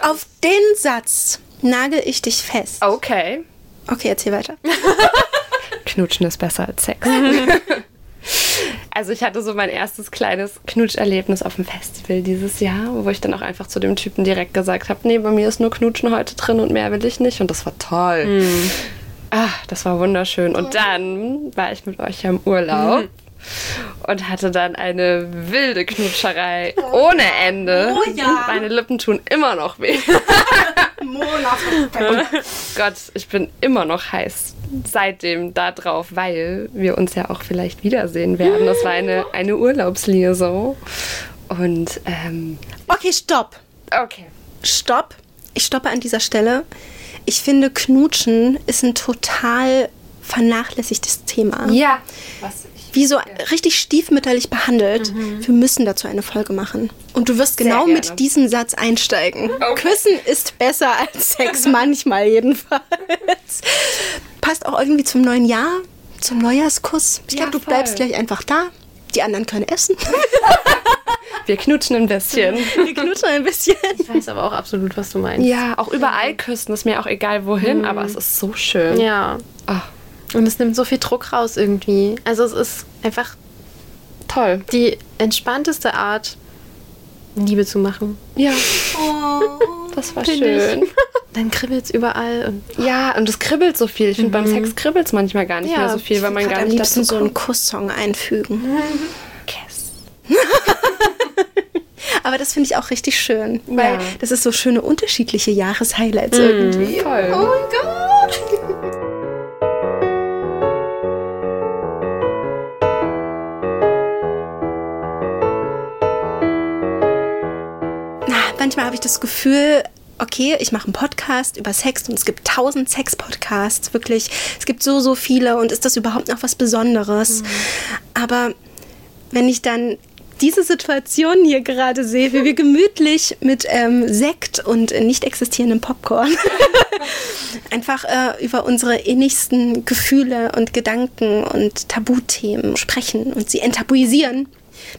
Auf den Satz nagel ich dich fest. Okay. Okay, erzähl weiter. Knutschen ist besser als Sex. Also ich hatte so mein erstes kleines Knutscherlebnis auf dem Festival dieses Jahr, wo ich dann auch einfach zu dem Typen direkt gesagt habe, nee, bei mir ist nur Knutschen heute drin und mehr will ich nicht. Und das war toll. Ah, das war wunderschön. Und dann war ich mit euch ja im Urlaub. Und hatte dann eine wilde Knutscherei ohne Ende. Oh ja. Meine Lippen tun immer noch weh. Gott, ich bin immer noch heiß seitdem da drauf, weil wir uns ja auch vielleicht wiedersehen werden. Das war eine, eine Urlaubsliaison. Und, ähm, Okay, stopp. okay. Stopp. Ich stoppe an dieser Stelle. Ich finde, Knutschen ist ein total vernachlässigtes Thema. Ja. Was Wie so richtig stiefmütterlich behandelt. Wir müssen dazu eine Folge machen. Und du wirst genau gerne. mit diesem Satz einsteigen. Küssen ist besser als Sex, manchmal jedenfalls. Passt auch irgendwie zum neuen Jahr, zum Neujahrskuss. Ich Ja, glaube, du voll. bleibst gleich einfach da. Die anderen können essen. Wir knutschen ein bisschen. Wir knutschen ein bisschen. Ich weiß aber auch absolut, was du meinst. Ja, auch überall küssen ist mir auch egal wohin, aber es ist so schön. Ja. Ah, Und es nimmt so viel Druck raus irgendwie. Also es ist einfach toll. die entspannteste Art, Liebe zu machen. Ja. das war schön. Dann kribbelt es überall und Ja, und es kribbelt so viel. Ich finde, beim Sex kribbelt es manchmal gar nicht Ja, mehr so viel, weil man gar nicht liebsten dazu so einen. Kusssong einfügen. Kiss. Aber das finde ich auch richtig schön, weil Ja. das ist so schöne unterschiedliche Jahreshighlights irgendwie. Voll. Oh mein Gott! Manchmal habe ich das Gefühl, okay, ich mache einen Podcast über Sex und es gibt tausend Sex-Podcasts, wirklich. Es gibt so, so viele und ist das überhaupt noch was Besonderes? Aber wenn ich dann diese Situation hier gerade sehe, wie wir gemütlich mit ähm, Sekt und nicht existierendem Popcorn einfach äh, über unsere innigsten Gefühle und Gedanken und Tabuthemen sprechen und sie enttabuisieren,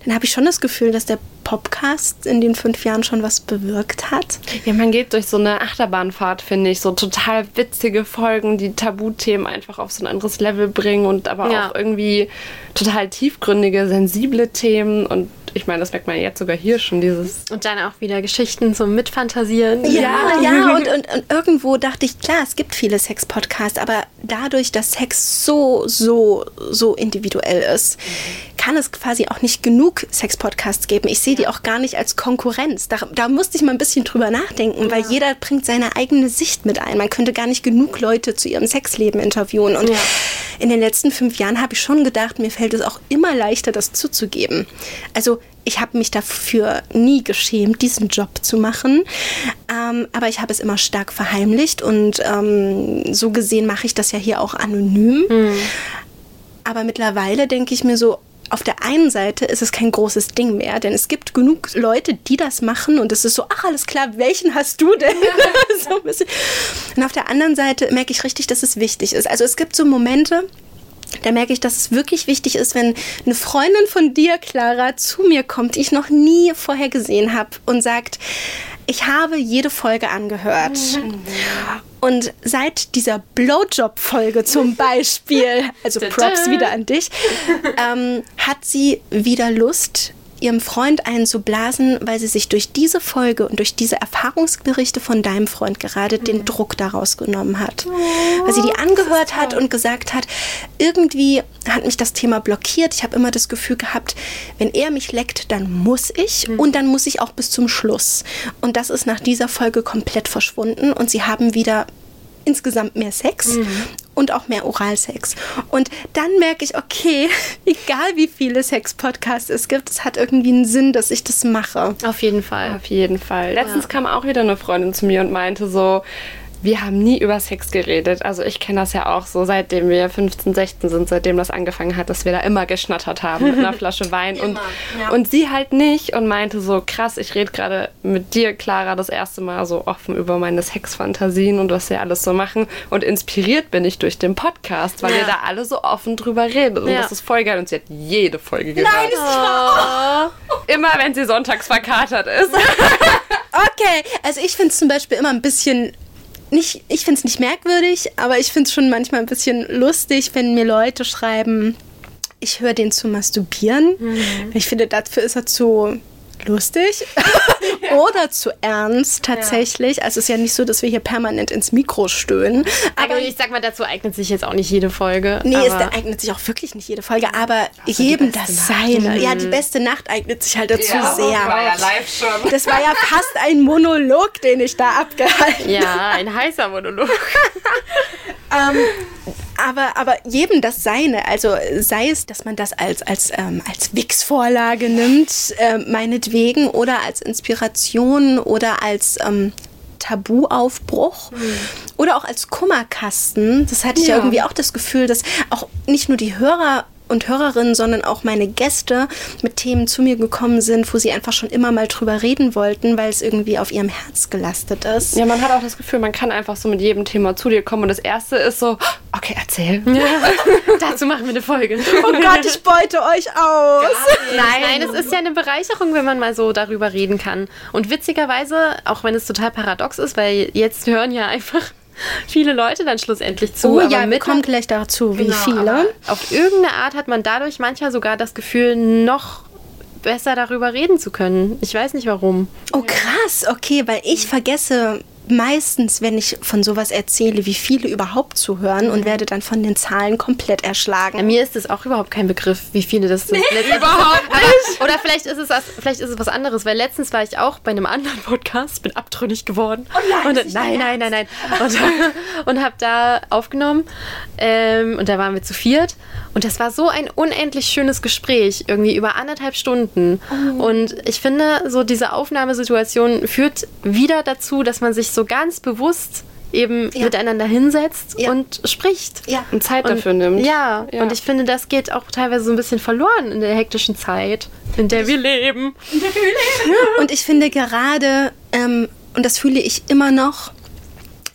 dann habe ich schon das Gefühl, dass der Podcast in den fünf Jahren schon was bewirkt hat. Ja, man geht durch so eine Achterbahnfahrt, finde ich. So total witzige Folgen, die Tabuthemen einfach auf so ein anderes Level bringen und aber Ja. auch irgendwie total tiefgründige, sensible Themen. Und ich meine, das merkt man jetzt sogar hier schon, dieses. Und dann auch wieder Geschichten zum Mitfantasieren. Ja, ja, und, und, und irgendwo dachte ich, klar, es gibt viele Sex-Podcasts, aber dadurch, dass Sex so, so, so individuell ist, kann es quasi auch nicht genug Sex-Podcasts geben. Ich sehe die auch gar nicht als Konkurrenz. Da, da musste ich mal ein bisschen drüber nachdenken, weil jeder bringt seine eigene Sicht mit ein. Man könnte gar nicht genug Leute zu ihrem Sexleben interviewen. Und Ja. in den letzten fünf Jahren habe ich schon gedacht, mir fällt es auch immer leichter, das zuzugeben. Also ich habe mich dafür nie geschämt, diesen Job zu machen. Ähm, aber ich habe es immer stark verheimlicht und ähm, so gesehen mache ich das ja hier auch anonym. Aber mittlerweile denke ich mir so, auf der einen Seite ist es kein großes Ding mehr, denn es gibt genug Leute, die das machen und es ist so, ach alles klar, welchen hast du denn? so ein bisschen. Und auf der anderen Seite merke ich richtig, dass es wichtig ist. Also es gibt so Momente, da merke ich, dass es wirklich wichtig ist, wenn eine Freundin von dir, Clara, zu mir kommt, die ich noch nie vorher gesehen habe und sagt, ich habe jede Folge angehört. Und seit dieser Blowjob-Folge zum Beispiel, also Props wieder an dich, ähm, hat sie wieder Lust, ihrem Freund einen zu blasen, weil sie sich durch diese Folge und durch diese Erfahrungsberichte von deinem Freund gerade den Druck daraus genommen hat. weil sie die angehört hat und gesagt hat, irgendwie hat mich das Thema blockiert. Ich habe immer das Gefühl gehabt, wenn er mich leckt, dann muss ich und dann muss ich auch bis zum Schluss. Und das ist nach dieser Folge komplett verschwunden und sie haben wieder insgesamt mehr Sex und auch mehr Oralsex. Und dann merke ich, okay, egal wie viele Sex-Podcasts es gibt, es hat irgendwie einen Sinn, dass ich das mache. Auf jeden Fall. Auf jeden Fall. Letztens kam auch wieder eine Freundin zu mir und meinte so, wir haben nie über Sex geredet. Also ich kenne das ja auch so, seitdem wir 15, 16 sind, seitdem das angefangen hat, dass wir da immer geschnattert haben mit einer Flasche Wein. und, und sie halt nicht und meinte so, krass, ich rede gerade mit dir, Clara, das erste Mal so offen über meine Sexfantasien und was wir alles so machen. Und inspiriert bin ich durch den Podcast, weil Ja. ihr da alle so offen drüber redet. Und Ja. das ist voll geil. Und sie hat jede Folge gehört. Nein, Immer wenn sie sonntags verkatert ist. Okay, also ich finde es zum Beispiel immer ein bisschen nicht, ich finde es nicht merkwürdig, aber ich finde es schon manchmal ein bisschen lustig, wenn mir Leute schreiben, ich höre den zu masturbieren. Ich finde, dafür ist er zu lustig oder zu ernst tatsächlich. Also es ist ja nicht so, dass wir hier permanent ins Mikro stöhnen. Aber ich sag mal, dazu eignet sich jetzt auch nicht jede Folge. Nee, es eignet sich auch wirklich nicht jede Folge, aber jedem das seine. Ja, die beste Nacht eignet sich halt dazu sehr. live schon. Das war ja fast ein Monolog, den ich da abgehalten ja, ein heißer Monolog. Ähm, aber, aber jedem das Seine. Also sei es, dass man das als, als, ähm, als Wix-Vorlage nimmt, äh, meinetwegen, oder als Inspiration oder als ähm, Tabuaufbruch oder auch als Kummerkasten. Das hatte ich ja. irgendwie auch das Gefühl, dass auch nicht nur die Hörer und Hörerinnen, sondern auch meine Gäste mit Themen zu mir gekommen sind, wo sie einfach schon immer mal drüber reden wollten, weil es irgendwie auf ihrem Herz gelastet ist. Ja, man hat auch das Gefühl, man kann einfach so mit jedem Thema zu dir kommen und das erste ist so, okay, erzähl. Dazu machen wir eine Folge. Oh Gott, ich beute euch aus. Nein, Nein, es ist ja eine Bereicherung, wenn man mal so darüber reden kann. Und witzigerweise, auch wenn es total paradox ist, weil jetzt hören ja einfach viele Leute dann schlussendlich zu. Oh ja, wir mit kommen gleich dazu, wie Genau, viele. Auf irgendeine Art hat man dadurch manchmal sogar das Gefühl, noch besser darüber reden zu können. Ich weiß nicht warum. Oh krass, okay, weil ich vergesse meistens, wenn ich von sowas erzähle, wie viele überhaupt zuhören und werde dann von den Zahlen komplett erschlagen. mir ist es auch überhaupt kein Begriff, wie viele das sind. überhaupt nicht. oder vielleicht ist, es was, vielleicht ist es was anderes, weil letztens war ich auch bei einem anderen Podcast, bin abtrünnig geworden. Oh nein, und, nein, nein, nein, nein. Und, und habe da aufgenommen ähm, und da waren wir zu viert und das war so ein unendlich schönes Gespräch, irgendwie über anderthalb Stunden. Und ich finde, so diese Aufnahmesituation führt wieder dazu, dass man sich so ganz bewusst eben Ja. miteinander hinsetzt Ja. und spricht. Ja. Und Zeit Und- dafür nimmt. Ja, Ja. und ich finde, das geht auch teilweise so ein bisschen verloren in der hektischen Zeit, in der wir leben. Und ich finde gerade, ähm, und das fühle ich immer noch,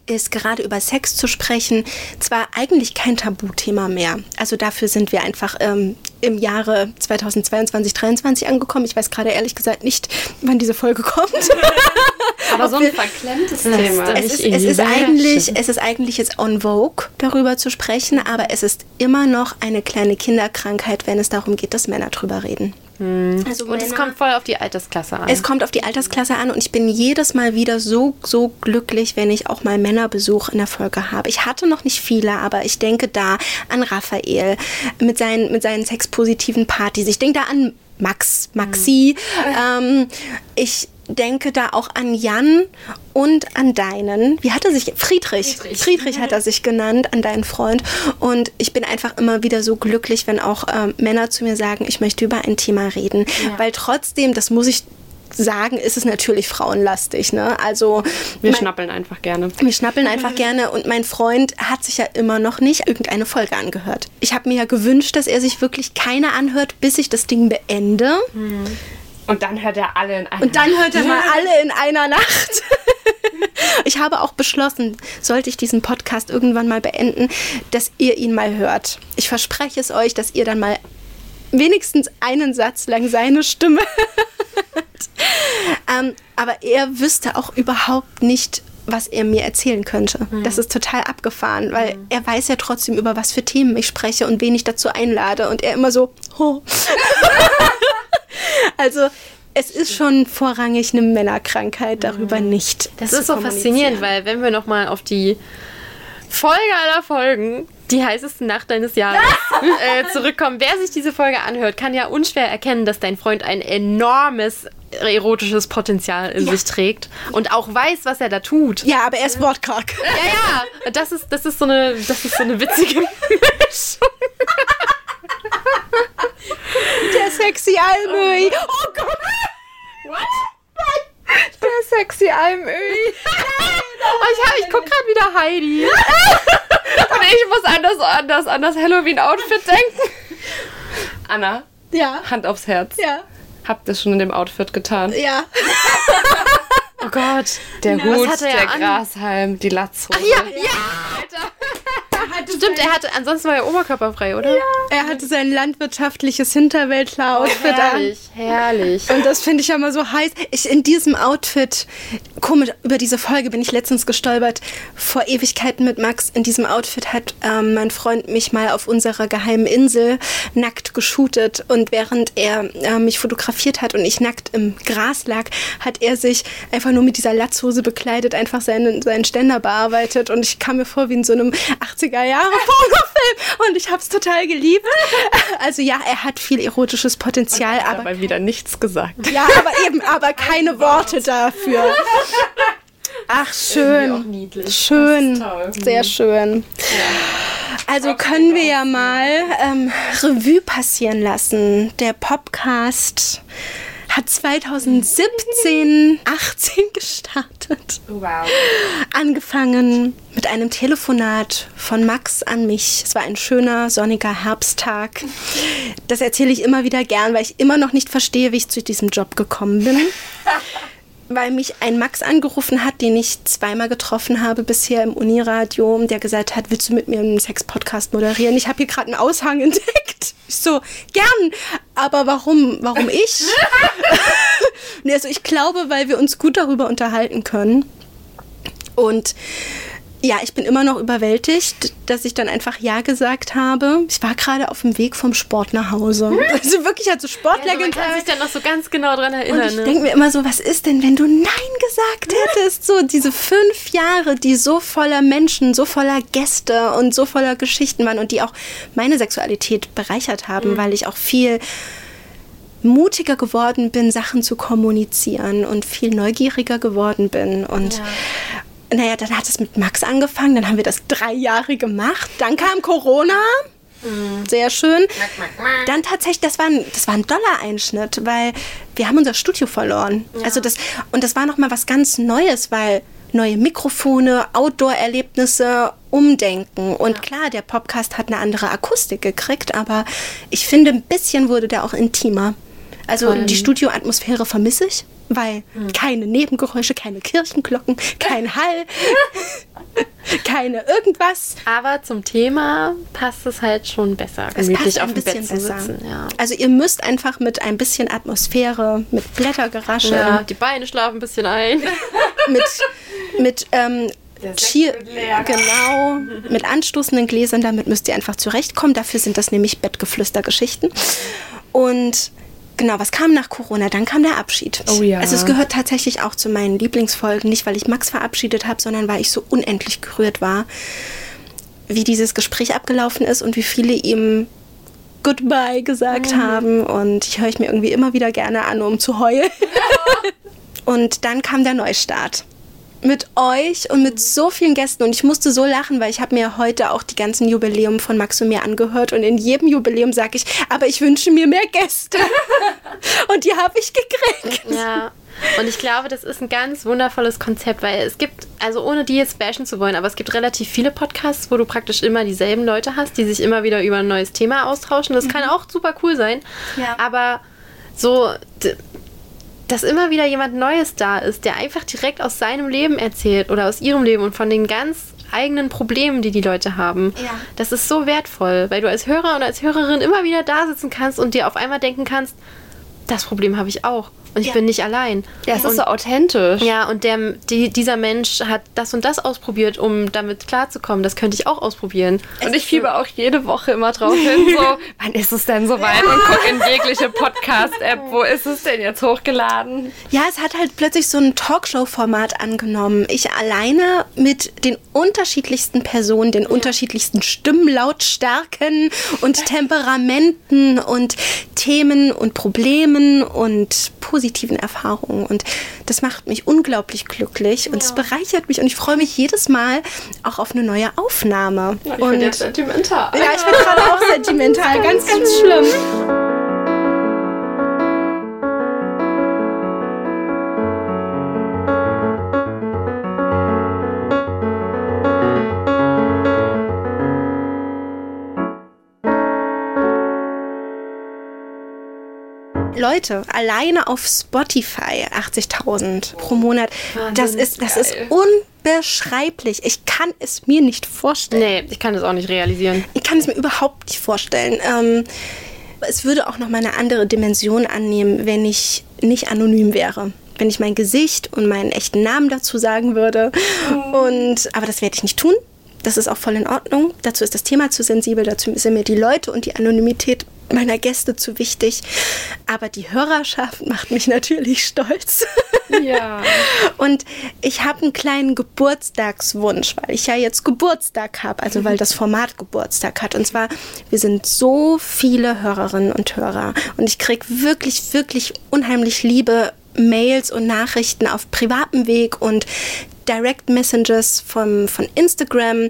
ist gerade über Sex zu sprechen, zwar eigentlich kein Tabuthema mehr. Also dafür sind wir einfach ähm, im Jahre 2022, 2023 angekommen. Ich weiß gerade ehrlich gesagt nicht, wann diese Folge kommt. Aber so ein verklemmtes Thema. es, ist, es, ist eigentlich, es ist eigentlich jetzt on vogue, darüber zu sprechen, aber es ist immer noch eine kleine Kinderkrankheit, wenn es darum geht, dass Männer drüber reden. Also Und es kommt voll auf die Altersklasse an. es kommt auf die Altersklasse an und ich bin jedes Mal wieder so, so glücklich, wenn ich auch mal Männerbesuch in der Folge habe. Ich hatte noch nicht viele, aber ich denke da an Raphael mit seinen, mit seinen sexpositiven Partys. Ich denke da an Max, Maxi. Ähm, ich denke da auch an Jan und an deinen. Wie hat er sich? Friedrich. Friedrich, hat er sich genannt, an deinen Freund. Und ich bin einfach immer wieder so glücklich, wenn auch ähm, Männer zu mir sagen, ich möchte über ein Thema reden. Weil trotzdem, das muss ich sagen, ist es natürlich frauenlastig. Ne? Also Wir mein- schnappeln einfach gerne. wir schnappeln einfach gerne und mein Freund hat sich ja immer noch nicht irgendeine Folge angehört. Ich habe mir ja gewünscht, dass er sich wirklich keine anhört, bis ich das Ding beende. Und dann hört er alle in einem. Und dann hört er mal alle in einer Nacht. Ich habe auch beschlossen, sollte ich diesen Podcast irgendwann mal beenden, dass ihr ihn mal hört. Ich verspreche es euch, dass ihr dann mal wenigstens einen Satz lang seine Stimme hört. ähm, aber er wüsste auch überhaupt nicht, was er mir erzählen könnte. Das ist total abgefahren, weil er weiß ja trotzdem, über was für Themen ich spreche und wen ich dazu einlade. Und er immer so, oh. Also es ist schon vorrangig eine Männerkrankheit, darüber nicht. das ist so faszinierend, weil wenn wir nochmal auf die Folge aller Folgen, die heißeste Nacht deines Jahres, äh, zurückkommen. Wer sich diese Folge anhört, kann ja unschwer erkennen, dass dein Freund ein enormes erotisches Potenzial in sich trägt und auch weiß, was er da tut. Ja, aber er ist wortkarg. Ja, ja, das ist, das ist, so, eine, das ist so eine witzige Mischung. Der sexy Almöhi. Oh Gott. Der sexy Almöhi. Oh, ich, hab- ich guck gerade wieder Heidi. Und ich muss an das, an das, an das Halloween-Outfit denken. Anna, Ja. Hand aufs Herz. Ja. Habt ihr schon in dem Outfit getan? Ja. Oh Gott. Der Was Hut, hat er der an? Grashalm, die Latzhose. Ja, ja. Stimmt, Stimmt, er hatte, ansonsten war er oberkörperfrei, oder? Ja. Er hatte sein landwirtschaftliches Hinterwäldler-Outfit an. Herrlich, herrlich. Und das finde ich ja mal so heiß. Ich in diesem Outfit, komisch, über diese Folge bin ich letztens gestolpert. Vor Ewigkeiten mit Max. In diesem Outfit hat ähm, mein Freund mich mal auf unserer geheimen Insel nackt geshootet. Und während er äh, mich fotografiert hat und ich nackt im Gras lag, hat er sich einfach nur mit dieser Latzhose bekleidet, einfach seinen, seinen Ständer bearbeitet. Und ich kam mir vor wie in so einem 80er Jahre Pornofilm. Und ich habe es total geliebt. Also ja, er hat viel erotisches Potenzial, aber Aber wieder nichts gesagt. ja, aber eben, aber keine Worte dafür. Ach, schön. Schön. Sehr schön. Also können wir ja mal ähm, Revue passieren lassen. Der Podcast hat 2017, 18 gestartet. Wow. Angefangen mit einem Telefonat von Max an mich. Es war ein schöner, sonniger Herbsttag. Das erzähle ich immer wieder gern, weil ich immer noch nicht verstehe, wie ich zu diesem Job gekommen bin. Weil mich ein Max angerufen hat, den ich zweimal getroffen habe bisher im Uniradio, der gesagt hat, willst du mit mir einen Sex-Podcast moderieren? Ich habe hier gerade einen Aushang entdeckt. Ich so, gern. Aber warum, warum ich? nee, also ich glaube, weil wir uns gut darüber unterhalten können. Und ja, ich bin immer noch überwältigt, dass ich dann einfach Ja gesagt habe. Ich war gerade auf dem Weg vom Sport nach Hause. Also wirklich, also Sportler Also man kann sich dann noch so ganz genau dran und erinnern. ich ne? denke mir immer so, was ist denn, wenn du Nein gesagt hättest? So diese fünf Jahre, die so voller Menschen, so voller Gäste und so voller Geschichten waren und die auch meine Sexualität bereichert haben, weil ich auch viel mutiger geworden bin, Sachen zu kommunizieren und viel neugieriger geworden bin. Und naja, dann hat es mit Max angefangen, dann haben wir das drei Jahre gemacht. Dann kam Corona. Sehr schön. Dann tatsächlich, das war ein, das war ein Dollar-Einschnitt, weil wir haben unser Studio verloren. Also das, und das war nochmal was ganz Neues, weil neue Mikrofone, Outdoor-Erlebnisse, Umdenken. Und klar, der Podcast hat eine andere Akustik gekriegt, aber ich finde, ein bisschen wurde der auch intimer. Also die Studioatmosphäre vermisse ich, weil keine Nebengeräusche, keine Kirchenglocken, kein Hall, keine irgendwas. Aber zum Thema passt es halt schon besser, Es gemütlich passt auf ein dem Bett bisschen zu besser. sitzen. Ja. Also ihr müsst einfach mit ein bisschen Atmosphäre, mit Blättergerasche, Ja, die Beine schlafen ein bisschen ein. mit, mit ähm, Cheer, genau, mit anstoßenden Gläsern, damit müsst ihr einfach zurechtkommen. Dafür sind das nämlich Bettgeflüstergeschichten. Und genau, was kam nach Corona? Dann kam der Abschied. Oh ja. Also es gehört tatsächlich auch zu meinen Lieblingsfolgen, nicht weil ich Max verabschiedet habe, sondern weil ich so unendlich gerührt war, wie dieses Gespräch abgelaufen ist und wie viele ihm Goodbye gesagt haben. Und ich höre ich mir irgendwie immer wieder gerne an, um zu heulen. Und dann kam der Neustart. Mit euch und mit so vielen Gästen. Und ich musste so lachen, weil ich habe mir heute auch die ganzen Jubiläum von Max und mir angehört. Und in jedem Jubiläum sage ich, aber ich wünsche mir mehr Gäste. und die habe ich gekriegt. Ja. Und ich glaube, das ist ein ganz wundervolles Konzept, weil es gibt, also ohne die jetzt bashen zu wollen, aber es gibt relativ viele Podcasts, wo du praktisch immer dieselben Leute hast, die sich immer wieder über ein neues Thema austauschen. Das kann auch super cool sein. Ja. Aber so, dass immer wieder jemand Neues da ist, der einfach direkt aus seinem Leben erzählt oder aus ihrem Leben und von den ganz eigenen Problemen, die die Leute haben. Ja. Das ist so wertvoll, weil du als Hörer und als Hörerin immer wieder da sitzen kannst und dir auf einmal denken kannst, das Problem habe ich auch und ich Ja. bin nicht allein. Ja, es und, ist so authentisch. ja, und der, die, dieser Mensch hat das und das ausprobiert, um damit klarzukommen. Das könnte ich auch ausprobieren. Und ich fieber auch jede Woche immer drauf hin, so, wann ist es denn soweit? Und guck in jegliche Podcast-App, wo ist es denn jetzt hochgeladen? Ja, es hat halt plötzlich so ein Talkshow-Format angenommen. Ich alleine mit den unterschiedlichsten Personen, den unterschiedlichsten Stimmlautstärken und Temperamenten und Themen und Problemen und positiven Erfahrungen. Und das macht mich unglaublich glücklich und es bereichert mich und ich freue mich jedes Mal auch auf eine neue Aufnahme. Ich und bin jetzt sentimental. ja, ich bin gerade auch sentimental, ganz, ganz schlimm. Leute, alleine auf Spotify 80.000 pro Monat. Das ist, das ist unbeschreiblich. Ich kann es mir nicht vorstellen. Nee, ich kann das auch nicht realisieren. Ich kann es mir überhaupt nicht vorstellen. Ähm, es würde auch noch mal eine andere Dimension annehmen, wenn ich nicht anonym wäre. Wenn ich mein Gesicht und meinen echten Namen dazu sagen würde. Und, aber das werde ich nicht tun. Das ist auch voll in Ordnung. Dazu ist das Thema zu sensibel, dazu sind mir die Leute und die Anonymität meiner Gäste zu wichtig. Aber die Hörerschaft macht mich natürlich stolz. Ja. Und ich habe einen kleinen Geburtstagswunsch, weil ich ja jetzt Geburtstag habe, also weil das Format Geburtstag hat. Und zwar, wir sind so viele Hörerinnen und Hörer und ich kriege wirklich, wirklich unheimlich liebe Mails und Nachrichten auf privatem Weg und Direct Messages vom, von Instagram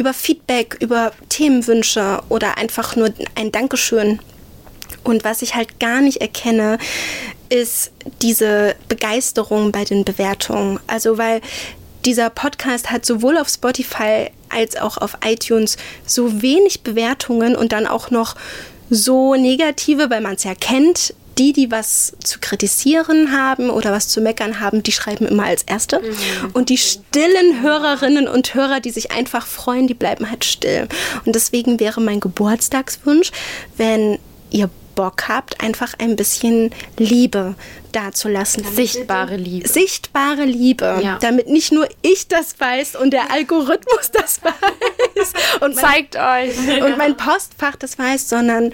über Feedback, über Themenwünsche oder einfach nur ein Dankeschön. Und was ich halt gar nicht erkenne, ist diese Begeisterung bei den Bewertungen. Also weil dieser Podcast hat sowohl auf Spotify als auch auf iTunes so wenig Bewertungen und dann auch noch so negative, weil man es ja kennt. Die, die was zu kritisieren haben oder was zu meckern haben, die schreiben immer als Erste. Und die stillen Hörerinnen und Hörer, die sich einfach freuen, die bleiben halt still. Und deswegen wäre mein Geburtstagswunsch, wenn ihr Bock habt, einfach ein bisschen Liebe dazulassen. Sichtbare Liebe. sichtbare Liebe, Ja. damit nicht nur ich das weiß und der Algorithmus das weiß und mein, Zeigt euch. und mein Postfach das weiß, sondern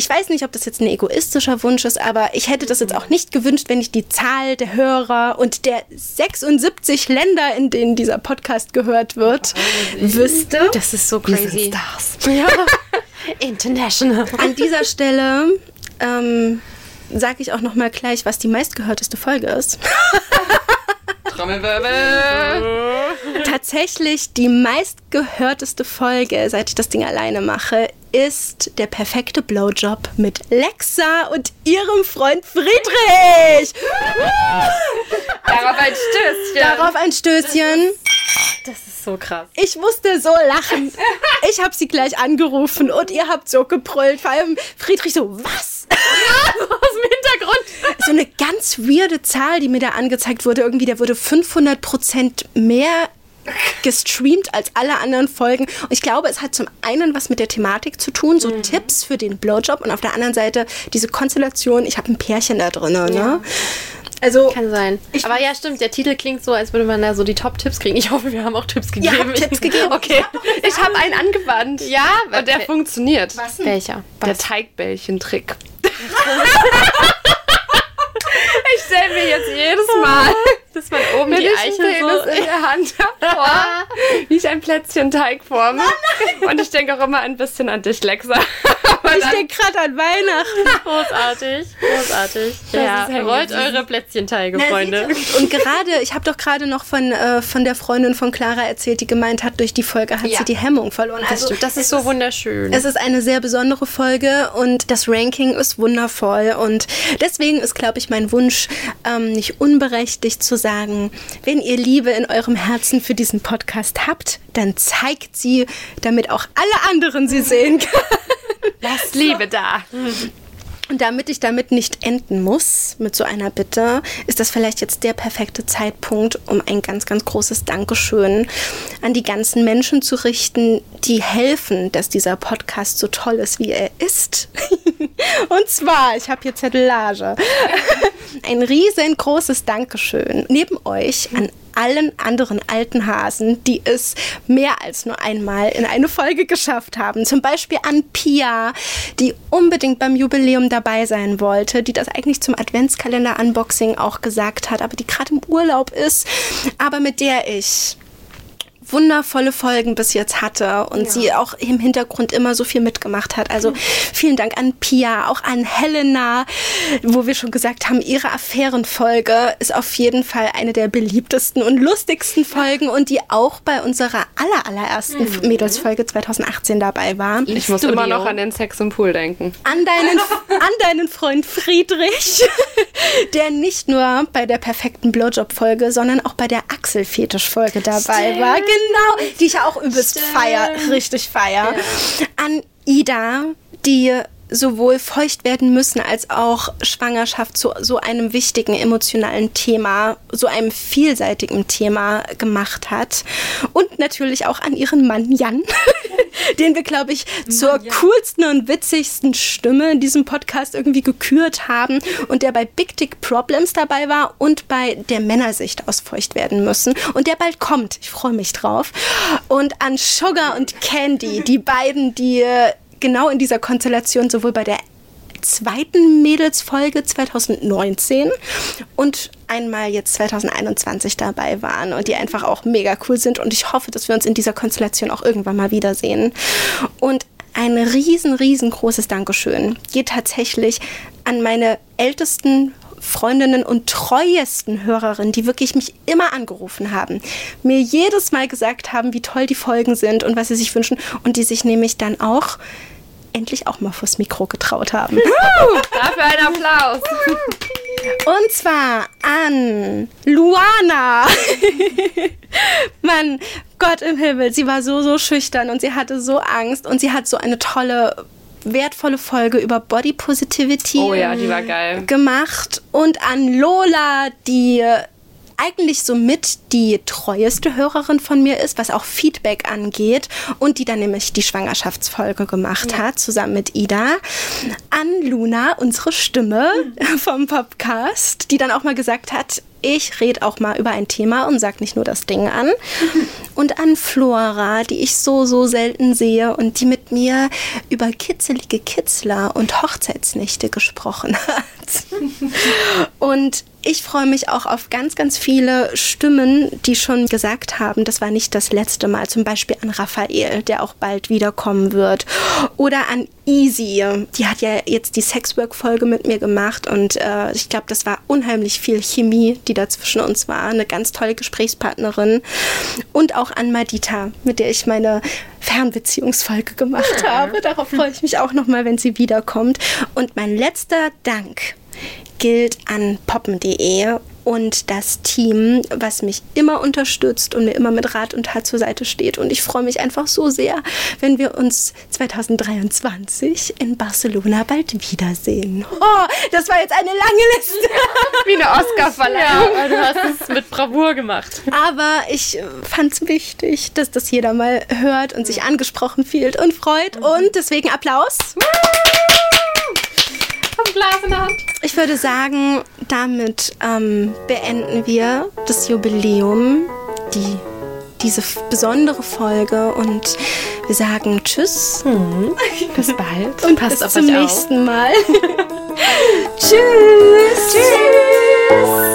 ich weiß nicht, ob das jetzt ein egoistischer Wunsch ist, aber ich hätte das jetzt auch nicht gewünscht, wenn ich die Zahl der Hörer und der 76 Länder, in denen dieser Podcast gehört wird, wüsste. Das ist so crazy. Stars. Ja. International. An dieser Stelle ähm, sage ich auch noch mal gleich, was die meistgehörteste Folge ist. Tatsächlich die meistgehörteste Folge, seit ich das Ding alleine mache, ist der perfekte Blowjob mit Lexa und ihrem Freund Friedrich. Darauf ein Stößchen. Darauf ein Stößchen. Das ist so krass. Ich musste so lachen. Ich habe sie gleich angerufen und ihr habt so gebrüllt. Vor allem Friedrich so, was? Aus dem Hintergrund. so eine ganz weirde Zahl, die mir da angezeigt wurde. Irgendwie, der wurde 500% mehr gestreamt als alle anderen Folgen. Und ich glaube, es hat zum einen was mit der Thematik zu tun, so Tipps für den Blowjob und auf der anderen Seite diese Konstellation, ich habe ein Pärchen da drin. Ne? Also, Kann sein. Aber ja, stimmt. Der Titel klingt so, als würde man da so die Top-Tipps kriegen. Ich hoffe, wir haben auch Tipps gegeben. habt Tipps gegeben. Okay. Ich habe einen angewandt. Ja, Und der funktioniert. Welcher? Der Teigbällchen-Trick. ich stelle mir jetzt jedes Mal, Dass man oben wenn die ich Eichel Penis in so... der Hand habe, vor, wie ich ein Plätzchen Teig forme. Und ich denke auch immer ein bisschen an dich, Lexa. Ich denke gerade an Weihnachten. Großartig, großartig. Ja, rollt eure Plätzchenteige, Freunde. Und gerade, ich habe doch gerade noch von, äh, von der Freundin von Clara erzählt, die gemeint hat, durch die Folge hat Ja. sie die Hemmung verloren. Das, stimmt. das ist so wunderschön. Es ist eine sehr besondere Folge und das Ranking ist wundervoll. Und deswegen ist, glaube ich, mein Wunsch ähm, nicht unberechtigt zu sagen, wenn ihr Liebe in eurem Herzen für diesen Podcast habt, dann zeigt sie, damit auch alle anderen sie sehen können. Lass Liebe da. Und damit ich damit nicht enden muss mit so einer Bitte, ist das vielleicht jetzt der perfekte Zeitpunkt, um ein ganz, ganz großes Dankeschön an die ganzen Menschen zu richten, die helfen, dass dieser Podcast so toll ist, wie er ist. Und zwar, ich habe hier Zettelage. Ein riesengroßes Dankeschön neben euch an allen anderen alten Hasen, die es mehr als nur einmal in eine Folge geschafft haben. Zum Beispiel an Pia, die unbedingt beim Jubiläum dabei sein wollte, die das eigentlich zum Adventskalender-Unboxing auch gesagt hat, aber die gerade im Urlaub ist, aber mit der ich wundervolle Folgen bis jetzt hatte und sie auch im Hintergrund immer so viel mitgemacht hat. Also vielen Dank an Pia, auch an Helena, wo wir schon gesagt haben, ihre Affärenfolge ist auf jeden Fall eine der beliebtesten und lustigsten Folgen und die auch bei unserer aller, allerersten Mädelsfolge 2018 dabei war. Ich muss Studio. immer noch an den Sex im Pool denken. An deinen, an deinen Freund Friedrich, der nicht nur bei der perfekten Blowjob-Folge, sondern auch bei der Axel-Fetisch-Folge dabei war. Genau, die ich ja auch übelst feier, richtig feier. An Ida, die sowohl feucht werden müssen als auch Schwangerschaft zu so einem wichtigen emotionalen Thema, so einem vielseitigen Thema gemacht hat. Und natürlich auch an ihren Mann Jan, den wir, glaube ich, zur coolsten und witzigsten Stimme in diesem Podcast irgendwie gekürt haben und der bei Big Dick Problems dabei war und bei der Männersicht aus feucht werden müssen und der bald kommt. Ich freue mich drauf. Und an Sugar und Candy, die beiden, die genau in dieser Konstellation sowohl bei der zweiten Mädelsfolge 2019 und einmal jetzt 2021 dabei waren und die einfach auch mega cool sind und ich hoffe, dass wir uns in dieser Konstellation auch irgendwann mal wiedersehen. Und ein riesen, riesengroßes Dankeschön geht tatsächlich an meine ältesten Freundinnen und treuesten Hörerinnen, die wirklich mich immer angerufen haben, mir jedes Mal gesagt haben, wie toll die Folgen sind und was sie sich wünschen und die sich nämlich dann auch endlich auch mal vors Mikro getraut haben. Dafür ein Applaus. Und zwar an Luana. Mann, Gott im Himmel, sie war so, so schüchtern und sie hatte so Angst und sie hat so eine tolle wertvolle Folge über Body Positivity Oh ja, gemacht und an Lola, die eigentlich somit die treueste Hörerin von mir ist, was auch Feedback angeht und die dann nämlich die Schwangerschaftsfolge gemacht hat, zusammen mit Ida. An Luna, unsere Stimme vom Podcast, die dann auch mal gesagt hat, ich rede auch mal über ein Thema und sag nicht nur das Ding an. Und an Flora, die ich so, so selten sehe und die mit mir über kitzelige Kitzler und Hochzeitsnächte gesprochen hat. Und ich freue mich auch auf ganz, ganz viele Stimmen, die schon gesagt haben, das war nicht das letzte Mal. Zum Beispiel an Raphael, der auch bald wiederkommen wird. Oder an Easy, die hat ja jetzt die Sexwork-Folge mit mir gemacht und äh, ich glaube, das war unheimlich viel Chemie, die da zwischen uns war. Eine ganz tolle Gesprächspartnerin. Und auch an Madita, mit der ich meine Fernbeziehungsfolge gemacht habe. Darauf freue ich mich auch nochmal, wenn sie wiederkommt. Und mein letzter Dank gilt an poppen.de und das Team, was mich immer unterstützt und mir immer mit Rat und Tat zur Seite steht. Und ich freue mich einfach so sehr, wenn wir uns 2023 in Barcelona bald wiedersehen. Oh, das war jetzt eine lange Liste. Wie eine Oscar-Verleihung. Ja, du hast es mit Bravour gemacht. Aber ich fand es wichtig, dass das jeder mal hört und sich angesprochen fühlt und freut. Und deswegen Applaus. Ein Glas in der Hand. Ich würde sagen, damit ähm, beenden wir das Jubiläum, die, diese besondere Folge und wir sagen Tschüss Bis bald. und Passt bis auf zum euch auf. nächsten Mal. Tschüss. Tschüss.